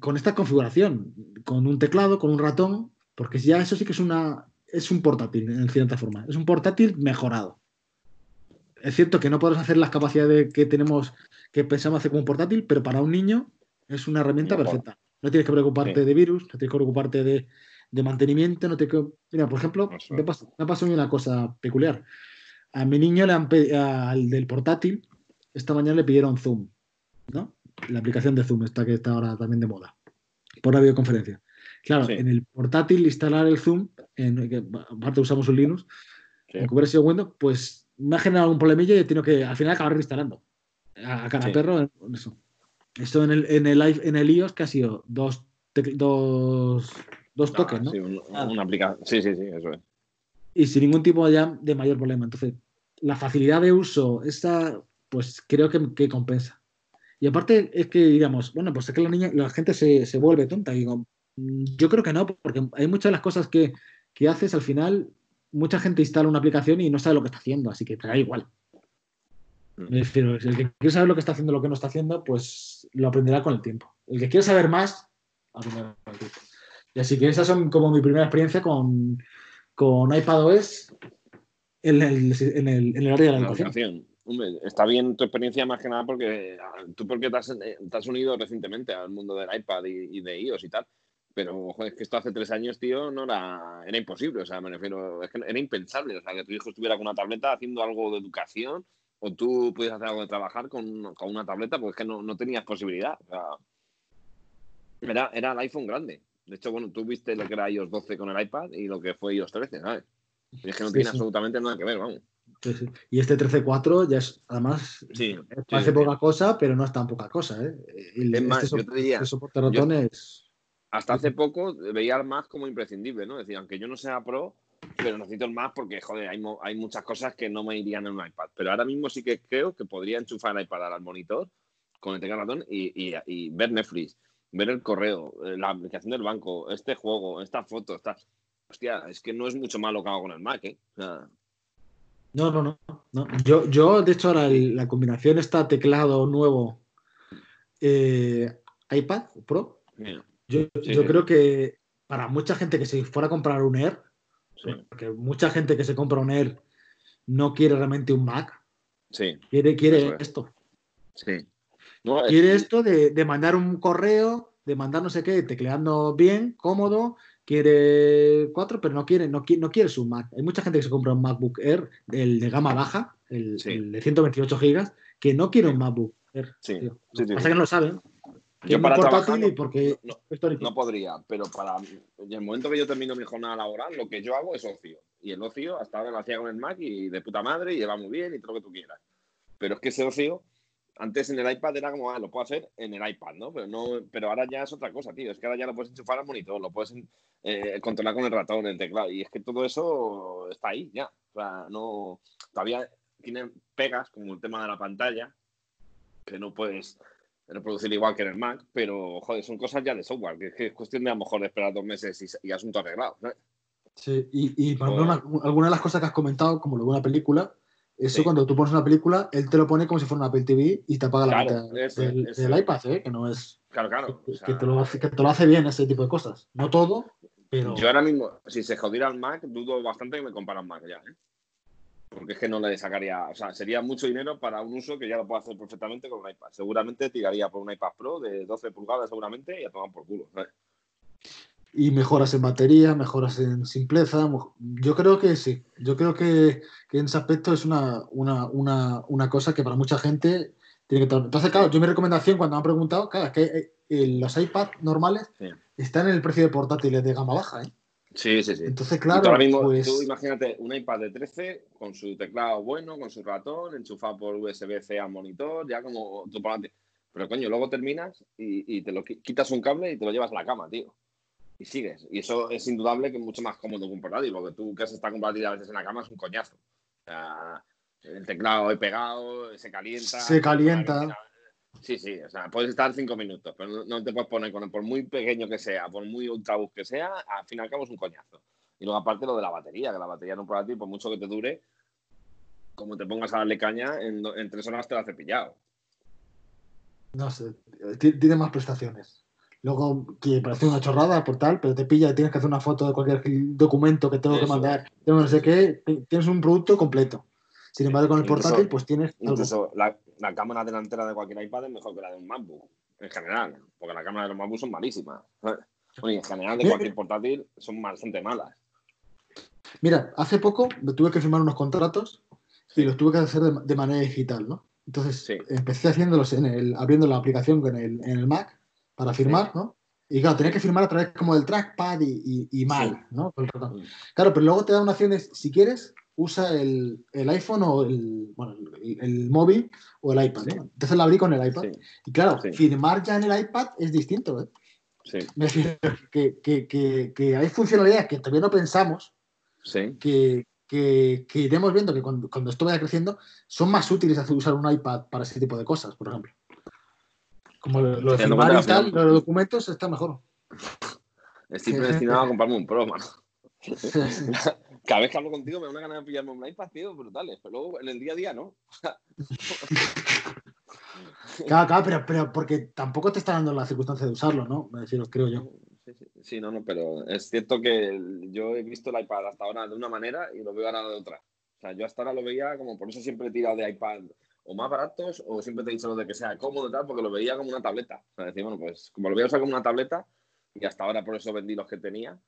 con esta configuración, con un teclado, con un ratón, porque ya eso sí que es una es un portátil en cierta forma, es un portátil mejorado. Es cierto que no podemos hacer las capacidades que tenemos, que pensamos hacer como un portátil, pero para un niño es una herramienta Mejor. perfecta. No tienes que preocuparte Sí. de virus, no tienes que preocuparte de, de mantenimiento, no tienes que... Mira, por ejemplo, Eso. me pasó, me pasó una cosa peculiar. A mi niño le han al del portátil, esta mañana le pidieron Zoom, ¿no? La aplicación de Zoom, esta que está ahora también de moda, por la videoconferencia. Claro, Sí. en el portátil instalar el Zoom, en, que aparte usamos un Linux, Sí. en que hubiera sido Windows, pues me ha generado un problemilla y he tenido que al final acabar reinstalando. A, a cara Sí. perro, eso. Esto en el, en el, en el iOS que ha sido dos, dos, dos toques, Ah, ¿no? Sí, un- Ah. una aplicación. Sí, sí, sí, eso es. y sin ningún tipo ya de mayor problema. Entonces, la facilidad de uso, esta, pues creo que, que compensa. Y aparte es que, digamos, bueno, pues es que la, niña, la gente se, se vuelve tonta. Y yo creo que no, porque hay muchas de las cosas que, que haces al final, mucha gente instala una aplicación y no sabe lo que está haciendo, así que te da igual. Mm. Refiero, el que quiere saber lo que está haciendo, lo que no está haciendo, pues lo aprenderá con el tiempo. El que quiere saber más, aprenderá con el tiempo. Y así que esas son como mi primera experiencia con, con iPadOS en el, en el, en el área de la La educación. educación. Hombre, está bien tu experiencia más que nada porque ah, tú porque te has, eh, te has unido recientemente al mundo del iPad y, y de iOS y tal. Pero, joder, es que esto hace tres años, tío, no era, era imposible. O sea, me refiero, es que era impensable. O sea, que tu hijo estuviera con una tableta haciendo algo de educación o tú pudieras hacer algo de trabajar con, con una tableta, pues es que no, no tenías posibilidad. O sea, era, era el iPhone grande. De hecho, bueno, tú viste lo que era iOS 12 con el iPad y lo que fue iOS 13, ¿sabes? Y es que no Sí, tiene sí. absolutamente nada que ver, vamos. Sí, sí. Y este 13.4 ya es, además, Sí, parece sí, poca cosa, pero no es tan poca cosa. ¿eh? El- Es más, este, yo te diría, este soporte ratón es. Hasta hace poco veía el Mac como imprescindible, ¿no? Decía, aunque yo no sea pro, pero necesito el Mac porque, joder, hay, mo- hay muchas cosas que no me irían en un iPad. Pero ahora mismo sí que creo que podría enchufar el iPad al monitor con el teclado ratón y, y- y ver Netflix, ver el correo, eh, la aplicación del banco, este juego, esta foto, esta... Hostia, es que no es mucho más lo que hago con el Mac, ¿eh? O sea, No, no, no. no. Yo, yo, de hecho, ahora la combinación está teclado nuevo eh, iPad Pro. mira, Yo, Sí, yo sí. creo que para mucha gente que se fuera a comprar un Air, sí, porque mucha gente que se compra un Air no quiere realmente un Mac, sí, quiere, quiere es. esto. sí. No, es- Quiere esto de, de mandar un correo, de mandar no sé qué, tecleando bien, cómodo, quiere cuatro, pero no quiere, no quiere, no quiere su Mac. Hay mucha gente que se compra un MacBook Air, el de gama baja, el, el de 128 gigas, que no quiere un MacBook Air. Pasa que no lo saben. Yo para trabajar no- porque no- podría, pero para en el momento que yo termino mi jornada laboral, lo que yo hago es ocio. Y el ocio hasta ahora lo hacía con el Mac y de puta madre y lleva muy bien y todo lo que tú quieras. Pero es que ese ocio, antes en el iPad era como, ah, lo puedo hacer en el iPad, ¿no? Pero no, pero ahora ya es otra cosa, tío. Es que ahora ya lo puedes enchufar al monitor, lo puedes eh, controlar con el ratón, el teclado. Y es que todo eso está ahí ya. O sea, no. Todavía tiene pegas, como el tema de la pantalla, que no puedes reproducir igual que en el Mac, pero joder, son cosas ya de software, que es, que es cuestión de a lo mejor esperar dos meses y, y asunto arreglado. ¿sabes? Sí, y, y por ejemplo, una- alguna de las cosas que has comentado, como lo de una película, eso Sí. cuando tú pones una película, él te lo pone como si fuera una Apple TV y te apaga la pantalla del, del iPad, ¿eh? que no es. Claro, claro. que, o sea, que te lo hace, que te lo hace bien ese tipo de cosas. No todo, pero. Yo ahora mismo, si se jodiera el Mac, dudo bastante que me comparan Mac ya, ¿eh? Porque es que no le sacaría, o sea, sería mucho dinero para un uso que ya lo puedo hacer perfectamente con un iPad. Seguramente tiraría por un iPad Pro de 12 pulgadas seguramente y a tomar por culo. ¿sabes? Y mejoras en batería, mejoras en simpleza. Yo creo que sí. Yo creo que, que en ese aspecto es una, una, una, una cosa que para mucha gente tiene que tomar. Entonces, claro, yo mi recomendación cuando me han preguntado, claro, es que eh, los iPads normales Sí. están en el precio de portátiles de gama baja. ¿eh? Sí, sí, sí. Entonces, claro, ahora mismo, pues. tú imagínate un iPad de 13 con su teclado bueno, con su ratón, enchufado por USB-C al monitor, ya como tú para adelante. Pero coño, luego terminas y, y te lo qui- quitas un cable y te lo llevas a la cama, tío. Y sigues. Y eso es indudable que es mucho más cómodo que un portátil, porque tú que has estado portátil a veces en la cama es un coñazo. O sea, el teclado he pegado, se calienta. Se calienta. Sí, sí, o sea, puedes estar cinco minutos, pero no, no te puedes poner con él, por muy pequeño que sea, por muy ultrabus que sea, al fin y al cabo es un coñazo. Y luego aparte lo de la batería, que la batería no ti, por mucho que te dure, como te pongas a darle caña, en, en tres horas te la has cepillado. No sé, ti- tiene más prestaciones. Luego, que parece una chorrada por tal, pero te pilla y tienes que hacer una foto de cualquier documento que tengo que mandar, no sé qué, tienes un producto completo. Sin embargo, con el Incluso- portátil, pues tienes. Incluso la, la cámara delantera de cualquier iPad es mejor que la de un MacBook, en general, porque las cámaras de los MacBook son malísimas. Bueno, y en general de cualquier portátil son bastante malas. Mira, hace poco me tuve que firmar unos contratos y los tuve que hacer de, de manera digital, ¿no? Entonces Sí. empecé haciéndolos en el, abriendo la aplicación en el, en el Mac para firmar, ¿no? Y claro, tenía que firmar a través como del trackpad y, y, y mal, Sí. ¿no? Mm. Claro, pero luego te da una opción de, si quieres, usa el, el iPhone o el, bueno, el, el móvil o el iPad, Sí. ¿no? Entonces la abrí con el iPad. Sí, Y claro, Sí. firmar ya en el iPad es distinto, ¿eh? Me refiero que, que, que, que hay funcionalidades que todavía no pensamos que, iremos viendo que cuando, cuando esto vaya creciendo son más útiles hacer usar un iPad para ese tipo de cosas, por ejemplo. Como lo, lo de firmar y tal, los documentos está mejor. Estoy predestinado a comprarme un Pro, mano. Cada vez que hablo contigo me da una gana de pillarme un iPad, tío, brutales. Pero luego en el día a día no. Claro, claro, pero, pero porque tampoco te está dando la circunstancia de usarlo, ¿no? Me refiero, creo yo. Sí, sí, sí, no, no, pero es cierto que yo he visto el iPad hasta ahora de una manera y lo veo ahora de otra. O sea, yo hasta ahora lo veía como, por eso siempre he tirado de iPad o más baratos o siempre te he dicho lo de que sea cómodo y tal, porque lo veía como una tableta. O sea, decir, bueno, pues como lo voy a usar como una tableta y hasta ahora por eso vendí los que tenía,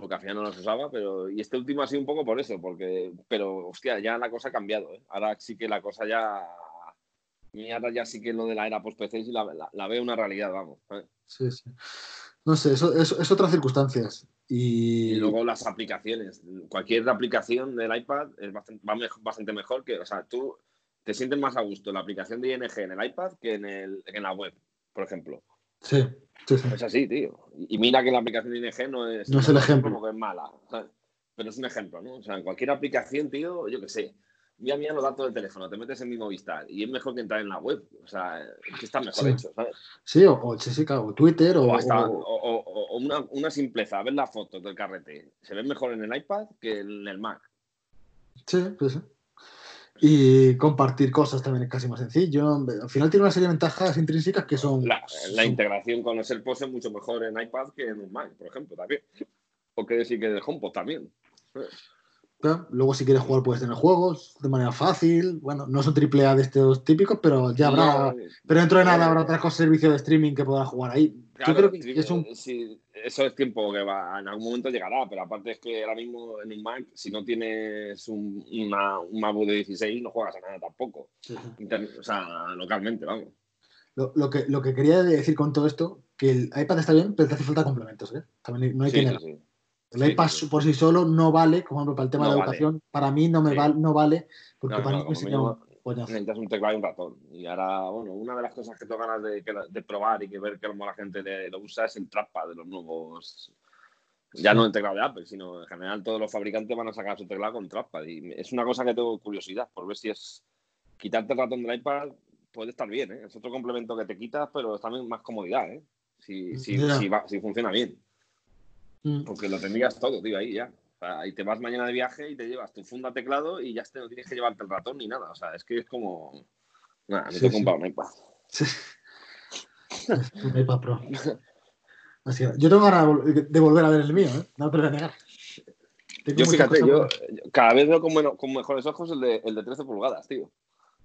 porque al final no los usaba, pero y este último ha sido un poco por eso, porque, pero hostia, ya la cosa ha cambiado, ¿eh? Ahora sí que la cosa ya, y ahora ya sí que lo de la era post-PC la, la- la veo una realidad, vamos. ¿eh? Sí, sí. No sé, eso, eso- es otras circunstancias. Y, Y luego las aplicaciones. Cualquier aplicación del iPad es bastante, va mej- bastante mejor que, o sea, tú te sientes más a gusto en la aplicación de ING en el iPad que en, el, en la web, por ejemplo. Sí, sí, sí. Es así, tío. Y, mira que la aplicación de ING no es, No es el lo ejemplo. Porque es mala, ¿sabes? pero es un ejemplo, ¿no? O sea, en cualquier aplicación, tío, yo qué sé. Mira, mira los datos del teléfono, te metes en mi Movistar y es mejor que entrar en la web. O sea, es que está mejor Sí. hecho, ¿sabes? Sí, o, o, sí, sí, claro, Twitter o, O hasta o- una, una simpleza, ver las fotos del carrete. Se ven mejor en el iPad que en el Mac. Sí, sí, sí. Y compartir cosas también es casi más sencillo. Al final tiene una serie de ventajas intrínsecas que son. La, integración con los AirPods es mucho mejor en iPad que en un Mac, por ejemplo, también. O que decir que de HomePod también. Claro, Luego, si quieres jugar, puedes tener juegos de manera fácil. Bueno, no son triple A de estos típicos, pero ya habrá. No, pero dentro de nada no, habrá otras cosas, servicio de streaming que podrás jugar ahí. Claro, Yo creo que sí, es un. sí, eso es tiempo que va, en algún momento llegará, pero aparte es que ahora mismo en un Mac, si no tienes un, una, un MacBook de 16, no juegas a nada tampoco. Inter- o sea, localmente, vamos. Lo, lo que, lo que quería decir con todo esto, que el iPad está bien, pero te hace falta complementos. ¿eh? También no hay Sí, que sí, negar. sí. El Sí, iPad por sí solo no vale, como ejemplo, para el tema No de la vale. educación. Para mí no me Sí. vale, no vale, porque No, para no, mí me mínimo coñazo. necesitas un teclado y un ratón. Y ahora, bueno, una de las cosas que tengo ganas de, que de probar y que ver cómo la gente le- lo usa es el trackpad de los nuevos. Ya no el teclado de Apple, sino en general todos los fabricantes van a sacar su teclado con trackpad. Y es una cosa que tengo curiosidad por ver si es quitarte el ratón del iPad puede estar bien, ¿eh? Es otro complemento que te quitas, pero es también más comodidad, ¿eh? Si, si, si, va- si funciona bien. Mm. Porque lo tendrías todo, tío, ahí ya. O sea, y te vas mañana de viaje y te llevas tu funda teclado y ya te, no tienes que llevarte el ratón ni nada. O sea, es que es como. Nada, me Sí, tengo sí. comprado un iPad. Sí. Un iPad Pro. Así que yo tengo ganas de vol- de volver a ver el mío, ¿eh? No te lo voy a negar. Tengo Yo muchas fíjate, cosas yo cada vez veo con, mejores ojos el de, el de 13 pulgadas, tío.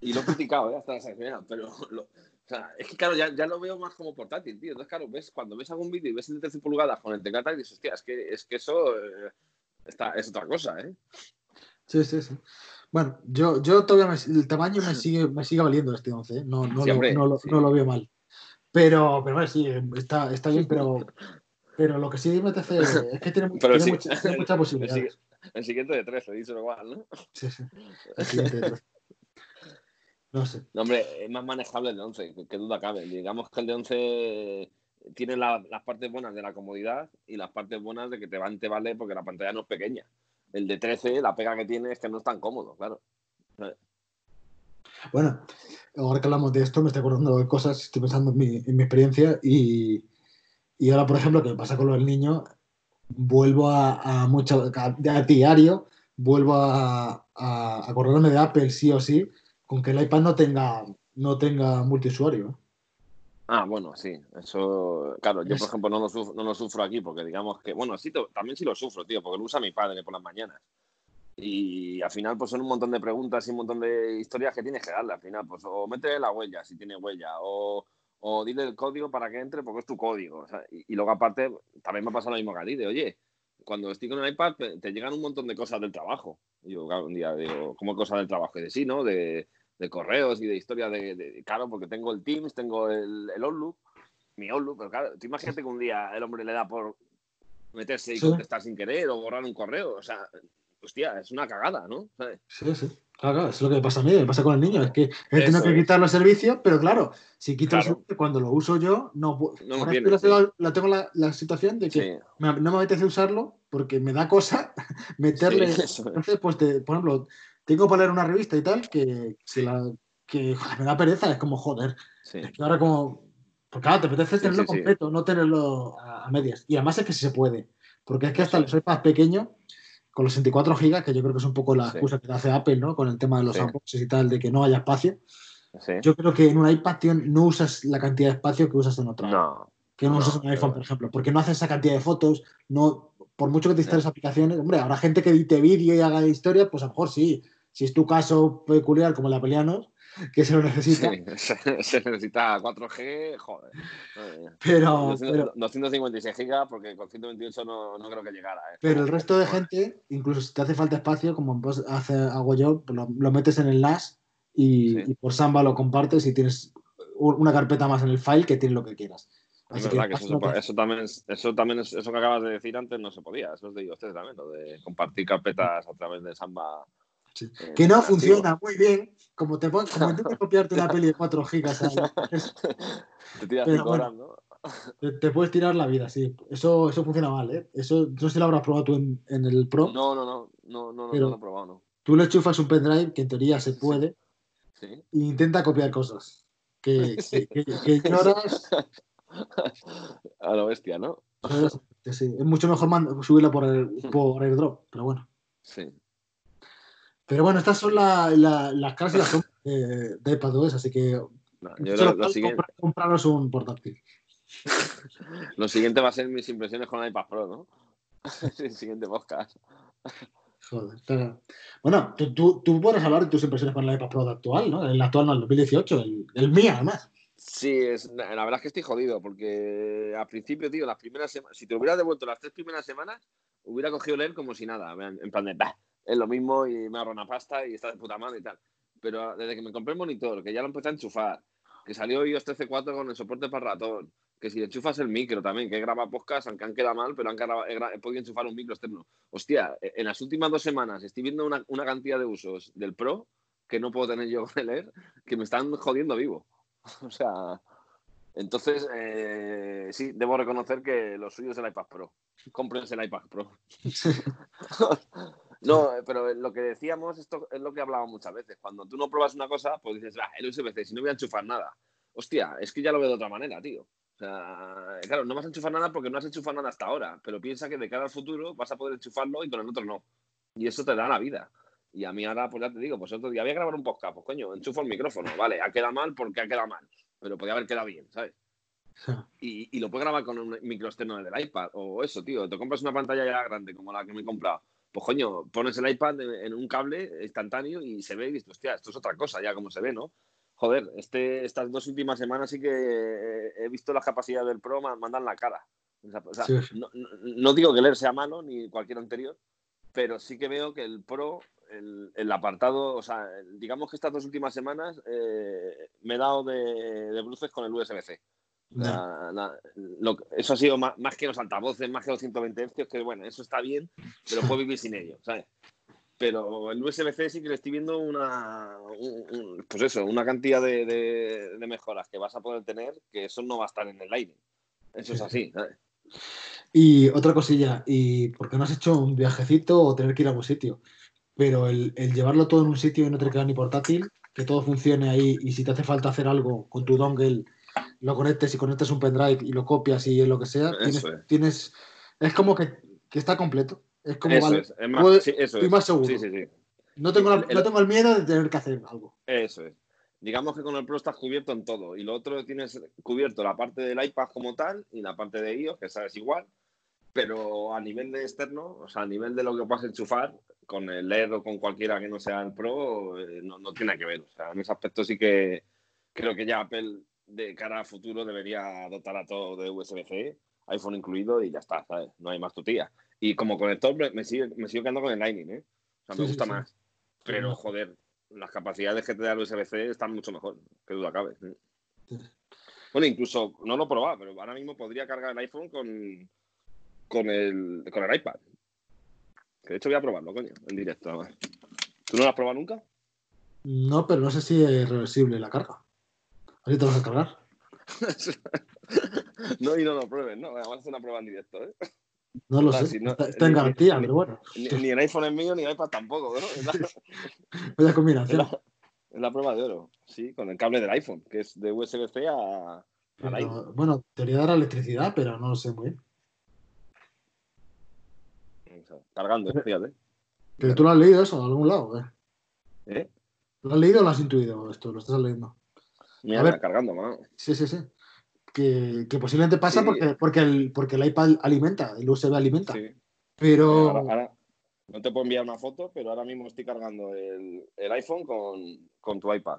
Y lo he criticado, ¿eh? Hasta la saciedad, pero lo- o sea, es que claro, ya, ya lo veo más como portátil, tío. Entonces, claro, ves, cuando ves algún vídeo y ves el de 13 pulgadas con el teclado y dices, hostia, es que, es que eso eh, está, es otra cosa, ¿eh? Sí, sí, sí. Bueno, yo, yo todavía me- el tamaño me sigue, me sigue valiendo este 11, ¿eh? no, no, lo, no, lo, sí. no lo veo mal. Pero, pero bueno, sí, está, está bien, pero, pero lo que sí me apetece es que tiene, tiene sí, mucha- muchas posibilidades. El siguiente de 13, díselo igual, ¿no? Sí, sí. El siguiente de 13. No sé. No, hombre, es más manejable el de 11, que, que duda cabe. Digamos que el de 11 tiene la- las partes buenas de la comodidad y las partes buenas de que te, van, te vale porque la pantalla no es pequeña. El de 13, la pega que tiene es que no es tan cómodo, claro. Bueno, ahora que hablamos de esto, me estoy acordando de cosas, estoy pensando en mi, en mi experiencia y, y ahora, por ejemplo, que me pasa con lo del niño, vuelvo a, mucho, a, a diario, vuelvo a, a, acordarme de Apple sí o sí, con que el iPad no tenga, no tenga multiusuario. Ah, bueno, sí, eso, claro, yo por ejemplo no lo, sufro, no lo sufro aquí porque digamos que, bueno, sí, también sí lo sufro, tío, porque lo usa mi padre por las mañanas. Y al final, pues son un montón de preguntas y un montón de historias que tienes que darle. Al final, pues o métele la huella si tiene huella, o, o dile el código para que entre porque es tu código. o sea, y, y luego, aparte, también me ha pasado lo mismo que a ti, de oye, cuando estoy con el iPad te, te llegan un montón de cosas del trabajo. Y yo, claro, un día digo, ¿cómo cosas del trabajo? Y de sí, ¿no? De, de correos y de historias de, de- Claro, porque tengo el Teams, tengo el, el Outlook, mi Outlook, pero claro, tú imagínate que un día el hombre le da por meterse y Sí. contestar sin querer o borrar un correo. O sea, hostia, es una cagada, ¿no? ¿Sabes? Sí, sí. Claro, claro, es lo que me pasa a mí, me pasa con el niño, es que tenido Eso que es. quitar los servicios, pero claro, si quito Claro. servicios, cuando lo uso yo, no puedo. No ahora estoy- la, la tengo la, la situación de que Sí, me- no me apetece usarlo porque me da cosa meterle. Sí, es. Entonces, pues, te- por ejemplo, tengo para leer una revista y tal que, que, la, que joder, me da pereza, es como joder. sí. Es que ahora, como. Pues claro, te apetece Sí, tenerlo sí, sí. completo, no tenerlo a, a medias. Y además es que sí se puede, porque es que hasta los iPads pequeños, con los 64 gigas, que yo creo que es un poco la Sí. excusa que te hace Apple, ¿no? Con el tema de los Sí. unboxes y tal, de que no haya espacio. sí. Yo creo que en un iPad, tío, no usas la cantidad de espacio que usas en otro No, que no, No, usas un iPhone, pero- por ejemplo, porque no hace esa cantidad de fotos, no, por mucho que te instales No. aplicaciones, hombre, habrá gente que edite vídeo y haga historia, pues a lo mejor sí, si es tu caso peculiar como el de Apelianos, que se lo necesita, sí, se, se necesita 4G, joder. Pero, 200 pero, 256 gigas porque con 128 no, no creo que llegara. ¿eh? pero el resto de gente, incluso si te hace falta espacio, como hace, hago yo, lo, lo metes en el NAS y, Sí. y por Samba lo compartes y tienes una carpeta más en el file que tiene lo que quieras. Es verdad que además eso, eso también es, eso también es, eso que acabas de decir antes no se podía. Eso es de ustedes también, lo de compartir carpetas a través de Samba. Sí. eh, que no funciona muy bien, como te como intentas copiarte una peli de 4 gigas Te tiras Pero bueno. horas, ¿no? Te, te puedes tirar la vida, sí. Eso, eso funciona mal, ¿eh? Eso no sé si lo habrás probado tú en, en el Pro. No, no, no, no, no, no, Pero- no lo he probado, no. Tú le enchufas un pendrive, que en teoría se puede, Sí. e intenta copiar cosas. Que, que, que- que ignoras. A lo bestia, ¿no? Es mucho mejor subirla por, el, por airdrop, pero bueno. Sí. Pero bueno, estas son la- la- las caras y las sombras de, de iPadOS, así que No, yo lo, lo siguiente, compraros un portátil. lo siguiente va a ser mis impresiones con el iPad Pro, ¿no? el siguiente podcast. Joder, pero- Bueno, tú, tú, tú puedes hablar de tus impresiones con el iPad Pro actual, ¿no? El actual no, el 2018, el, el mío además. Sí, es, la verdad es que estoy jodido porque al principio, tío, las primeras semanas, si te hubiera devuelto las tres primeras semanas, hubiera cogido leer como si nada, en plan de, "Bah, es lo mismo y me ahorro una pasta y está de puta madre y tal. Pero desde que me compré el monitor, que ya lo empecé a enchufar, que salió iOS 13.4 con el soporte para ratón, que si enchufas el micro también, que he grabado podcast, aunque han quedado mal, pero han grabado- he, he podido enchufar un micro externo. Hostia, e, en las últimas dos semanas estoy viendo una, una cantidad de usos del Pro que no puedo tener yo con el Air, que me están jodiendo vivo. O sea, entonces, eh, sí, debo reconocer que lo suyo es el iPad Pro. Cómprense el iPad Pro. No, pero lo que decíamos, esto es lo que hablábamos muchas veces. Cuando tú no pruebas una cosa, pues dices, ah, el USB-C, si no voy a enchufar nada. Hostia, es que ya lo veo de otra manera, tío. O sea, claro, no vas a enchufar nada porque no has enchufado nada hasta ahora, pero piensa que de cara al futuro vas a poder enchufarlo y con el otro no. Y eso te da la vida. Y a mí ahora, pues ya te digo, pues otro día voy a grabar un podcast, pues coño, enchufo el micrófono, vale, ha quedado mal porque ha quedado mal, pero podía haber quedado bien, ¿sabes? Y, y, lo puedes grabar con un micro externo del iPad o eso, tío. Te compras una pantalla ya grande como la que me he comprado. Pues coño, pones el iPad en un cable instantáneo y se ve y dices, hostia, esto es otra cosa ya como se ve, ¿no? Joder, este, estas dos últimas semanas sí que he visto las capacidades del Pro mandan la cara. O sea, no, no, digo que Air sea malo ni cualquier anterior, pero sí que veo que el Pro, el, el apartado, o sea, digamos que estas dos últimas semanas eh, me he dado de, de bruces con el USB-C eso ha sido más, que los altavoces, más que los 120 Hz, que bueno, eso está bien, pero puedo vivir sin ello, ¿sabes? Pero el USB-C sí que le estoy viendo una, pues eso, una cantidad de, mejoras que vas a poder tener que eso no va a estar en el aire. Eso es así, ¿sabes? Y otra cosilla, ¿y por qué no has hecho un viajecito o tener que ir a algún sitio? Pero el, el llevarlo todo en un sitio y no te queda ni portátil, que todo funcione ahí y si te hace falta hacer algo con tu dongle lo conectes y conectes un pendrive y lo copias y lo que sea, tienes, es. como que, está completo. Es como eso es. más, estoy más seguro. no, tengo no tengo el miedo de tener que hacer algo. Eso es. Digamos que con el Pro estás cubierto en todo. Y lo otro tienes cubierto la parte del iPad como tal y la parte de iOS, que sabes igual. Pero a nivel de externo, o sea, a nivel de lo que puedas enchufar, con el Air o con cualquiera que no sea el Pro, eh, no, no tiene que ver. O sea, en ese aspecto sí que creo que ya Apple de cara a futuro debería dotar a todo de USB-C, iPhone incluido y ya está, ¿sabes? No hay más tutía. Y como conector me, sigo, me sigo quedando con el Lightning, ¿eh? O sea, me gusta más. Pero, joder, las capacidades que te da el USB-C están mucho mejor, que duda cabe. Bueno, incluso, no lo he probado, pero ahora mismo podría cargar el iPhone con, con, el, con el iPad. de hecho voy a probarlo, coño, en directo. ¿Tú no lo has probado nunca? No, pero no sé si es reversible la carga. ¿Ahí te vas a cargar? no, y no lo prueben, ¿no? Vamos a hacer una prueba en directo, ¿eh? No lo sé, está, en garantía, pero bueno. Ni, el iPhone es mío, ni el iPad tampoco, ¿no? Es la, Vaya combinación. Es la, prueba de oro, sí, con el cable del iPhone, que es de USB-C a, Bueno, teoría de la electricidad, pero no lo sé muy bien. Cargando, fíjate. ¿Pero tú lo has leído eso en algún lado? ¿eh? ¿Eh? ¿Lo has leído o lo has intuido esto? ¿Lo estás leyendo? Mira, ver, cargando, mano. Sí, sí, sí. Que, que posiblemente pasa porque, porque, el, porque el iPad alimenta, el USB alimenta. Sí. Pero. Ahora, no te puedo enviar una foto, pero ahora mismo estoy cargando el, el iPhone con, con, tu iPad.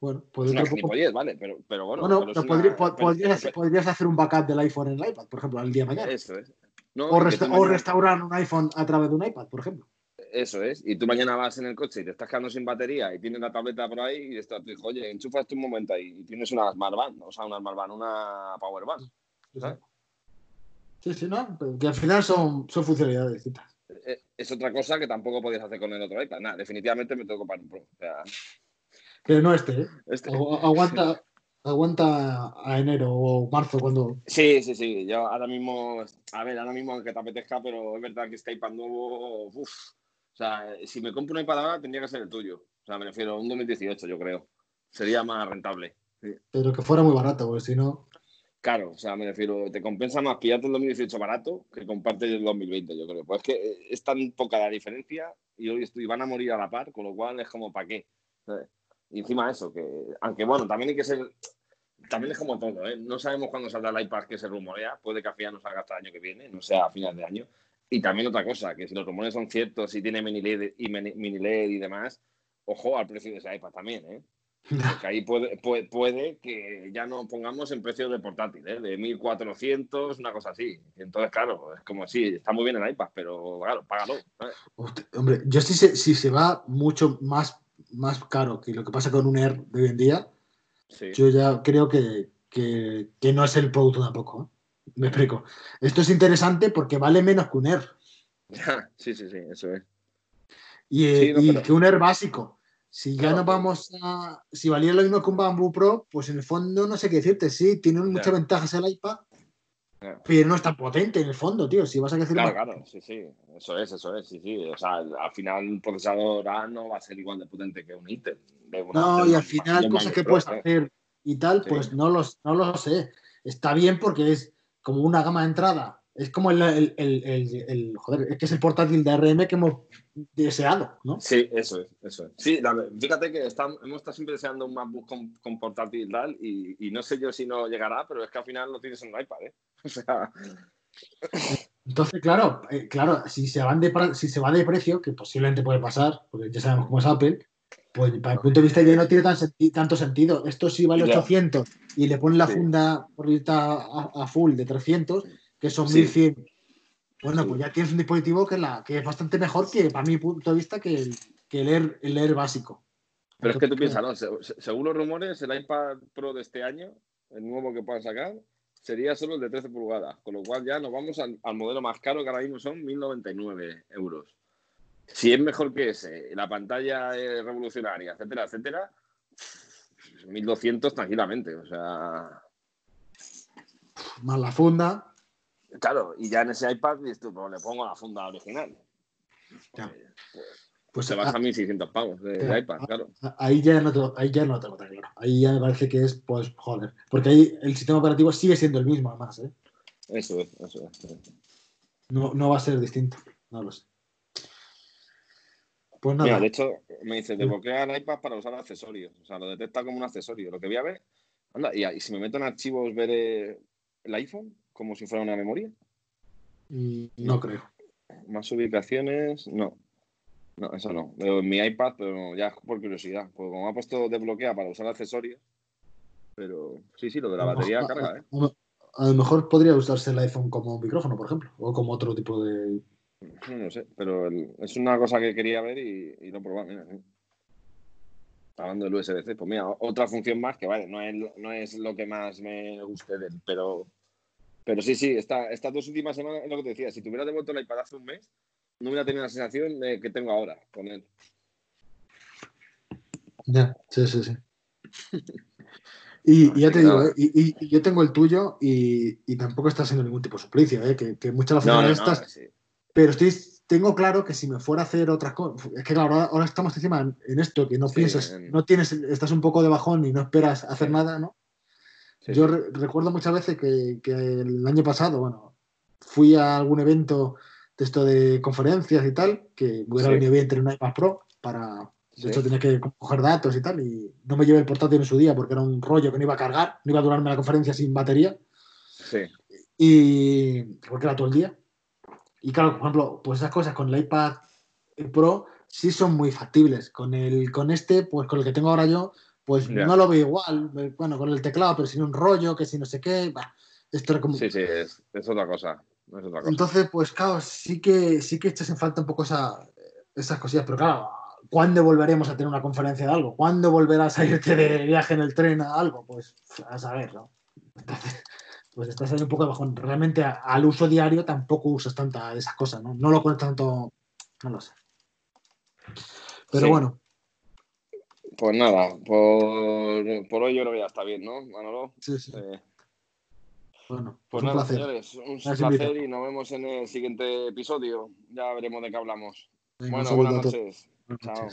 Bueno, pues. Es vale, pero, pero bueno. bueno pero podría, podrías, podrías, hacer un backup del iPhone en el iPad, por ejemplo, al día de mañana. Eso es. No, o, o restaurar un iPhone a través de un iPad, por ejemplo. Eso es. Y tú mañana vas en el coche y te estás quedando sin batería y tienes la tableta por ahí y estás, te dijo, oye, enchufa esto un momento ahí y tienes una Smart Band, o sea, una Smart Band, una Power Band. Sí, sí, ¿no? que al final son, son funcionalidades distintas. Eh, es otra cosa que tampoco podías hacer con el otro iPad. Nada, definitivamente me tengo que comprar un Pro. Pero no este, ¿eh? Este. aguanta, aguanta a enero o marzo cuando. Sí, sí, sí. Yo ahora mismo, a ver, ahora mismo aunque te apetezca, pero es verdad que este iPad nuevo, uff, o sea, si me compro un iPad ahora, tendría que ser el tuyo. O sea, me refiero a un 2018, yo creo. Sería más rentable. Pero que fuera muy barato, porque si no. Claro, o sea, me refiero, te compensa más pillarte el 2018 barato que comparte el 2020, yo creo. Pues es que es tan poca la diferencia y hoy estoy, van a morir a la par, con lo cual es como, ¿para qué? Y encima eso, que, aunque bueno, también hay que ser, también es como todo, ¿eh? No sabemos cuándo saldrá el iPad que se rumorea, puede que al final no salga hasta el año que viene, no sea a finales de año. Y también otra cosa, que si los rumores son ciertos, si tiene mini LED y, mini LED y demás, ojo al precio de ese iPad también, ¿eh? Porque ahí puede, puede, que ya no pongamos en precio de portátil, ¿eh? de 1400, una cosa así. Entonces, claro, es como sí, está muy bien el iPad, pero claro, págalo. hombre, yo sí si, si se va mucho más, más caro que lo que pasa con un Air de hoy en día, yo ya creo que, que, que, no es el producto tampoco. ¿eh? Me explico. Esto es interesante porque vale menos que un Air. sí, sí, sí, eso es. Y, eh, que un Air básico. Si ya no vamos a. Si valía lo mismo que un Bamboo Pro, pues en el fondo no sé qué decirte. Sí, tiene muchas ventajas el iPad, Pero no es tan potente en el fondo, tío. Si vas a decir Claro, claro, sí, sí. Eso es, eso es, sí, sí. O sea, al final un procesador A no va a ser igual de potente que un Intel. No, y al final cosas que puedes hacer y tal, Sí. pues no, los, no lo sé. Está bien porque es como una gama de entrada. Es como el, el, el- el- joder, es que es el portátil de ARM que hemos deseado, ¿no? Sí, eso es, eso es. Sí, la- fíjate que está- hemos estado siempre deseando un MacBook con, con portátil y tal, y, y no sé yo si no llegará, pero es que al final lo tienes en un iPad, ¿eh? O sea, Entonces, claro, eh, claro, si se van de si se va de precio, que posiblemente puede pasar, porque ya sabemos cómo es Apple, pues para el punto de vista ya no tiene tan senti- tanto sentido. Esto sí vale Ya. 800 y le ponen la Sí. funda a, a full de 300, que son Sí. 1100. Bueno, Sí. pues ya tienes un dispositivo que, la, que es bastante mejor que, para mi punto de vista, que el, que el, Air, el Air básico. pero es que tú piensas, ¿no? Se- se- según los rumores, el iPad Pro de este año, el nuevo que puedan sacar, sería solo el de 13 pulgadas, con lo cual ya nos vamos al, al modelo más caro que ahora mismo son 1.099 euros. Si es mejor que ese, la pantalla es revolucionaria, etcétera, etcétera, 1.200 tranquilamente, o sea... Más la funda. Claro, y ya en ese iPad dices tú, pues le pongo la funda original. Ya. Pues, Pues se a- baja 1.600 pavos de, iPad, claro. a- ahí ya no te, ahí ya no lo tengo. Ahí ya me parece que es, pues, joder. Porque ahí el sistema operativo sigue siendo el mismo, además, ¿eh? Eso es, eso es. No, no va a ser distinto. No lo sé. Pues nada. Mira, de hecho, me dice, desbloquea el iPad para usar accesorios. O sea, lo detecta como un accesorio. Lo que voy a ver, anda, y, y si me meto en archivos, veré el iPhone como si fuera una memoria. Mm, No creo. Más ubicaciones, no. No, eso no. Veo en mi iPad, pero ya por curiosidad. Pues como ha puesto desbloquea para usar accesorios. Pero sí, sí, lo de la batería mejor- carga, ¿eh? a- a- A lo mejor podría usarse el iPhone como micrófono, por ejemplo, o como otro tipo de. No, sé, pero el- es una cosa que quería ver y, y lo he probado. Mira, sí. Hablando del USB-C, pues mira, otra función más que vale, no es, no es lo que más me guste de él, pero, pero sí, sí, esta, estas dos últimas semanas es lo que te decía. Si tuviera devuelto el iPad hace un mes, no hubiera tenido la sensación de que tengo ahora con él. Ya, sí, sí, sí. Y, y ya te digo. ¿eh? y, yo tengo el tuyo y, y tampoco está siendo ningún tipo de suplicio, ¿eh? que, que muchas de las No, no, estas, sí. Pero estoy, tengo claro que si me fuera a hacer otras cosas, es que claro, ahora, ahora estamos encima en, en esto, que no Sí, piensas, en- no tienes, estás un poco de bajón y no esperas hacer Sí. nada, ¿no? Sí, Yo re- recuerdo muchas veces que, que el año pasado, bueno, fui a algún evento de esto de conferencias y tal, que hubiera venido bien tener un iPad Pro para. De hecho, tenía que coger datos y tal, y no me llevé el portátil en su día porque era un rollo que no iba a cargar, no iba a durarme la conferencia sin batería, Sí, y porque era todo el día. Y claro, por ejemplo, pues esas cosas con el iPad Pro sí son muy factibles. Con el con este, pues con el que tengo ahora yo, pues no lo veo igual. Bueno, con el teclado, pero sin un rollo, que si no sé qué. bah, esto era como... sí, sí, es, es otra cosa. Es otra cosa. Entonces, pues claro, sí que sí que echas en falta un poco esa, esas cosillas, pero claro, ¿cuándo volveremos a tener una conferencia de algo? ¿Cuándo volverás a irte de viaje en el tren a algo? Pues a saber, ¿no? Entonces, pues estás ahí un poco de bajón. Realmente a- al uso diario tampoco usas tanta de esas cosas, ¿no? No lo pones tanto, no lo sé. Pero Sí. bueno, Pues nada, por, por hoy yo creo que ya está bien, ¿no, Manolo? sí, sí. Eh, Bueno, Pues un nada, placer. señores, un Gracias, placer y nos vemos en el siguiente episodio. Ya veremos de qué hablamos. Venga, bueno, buenas noches. Chao.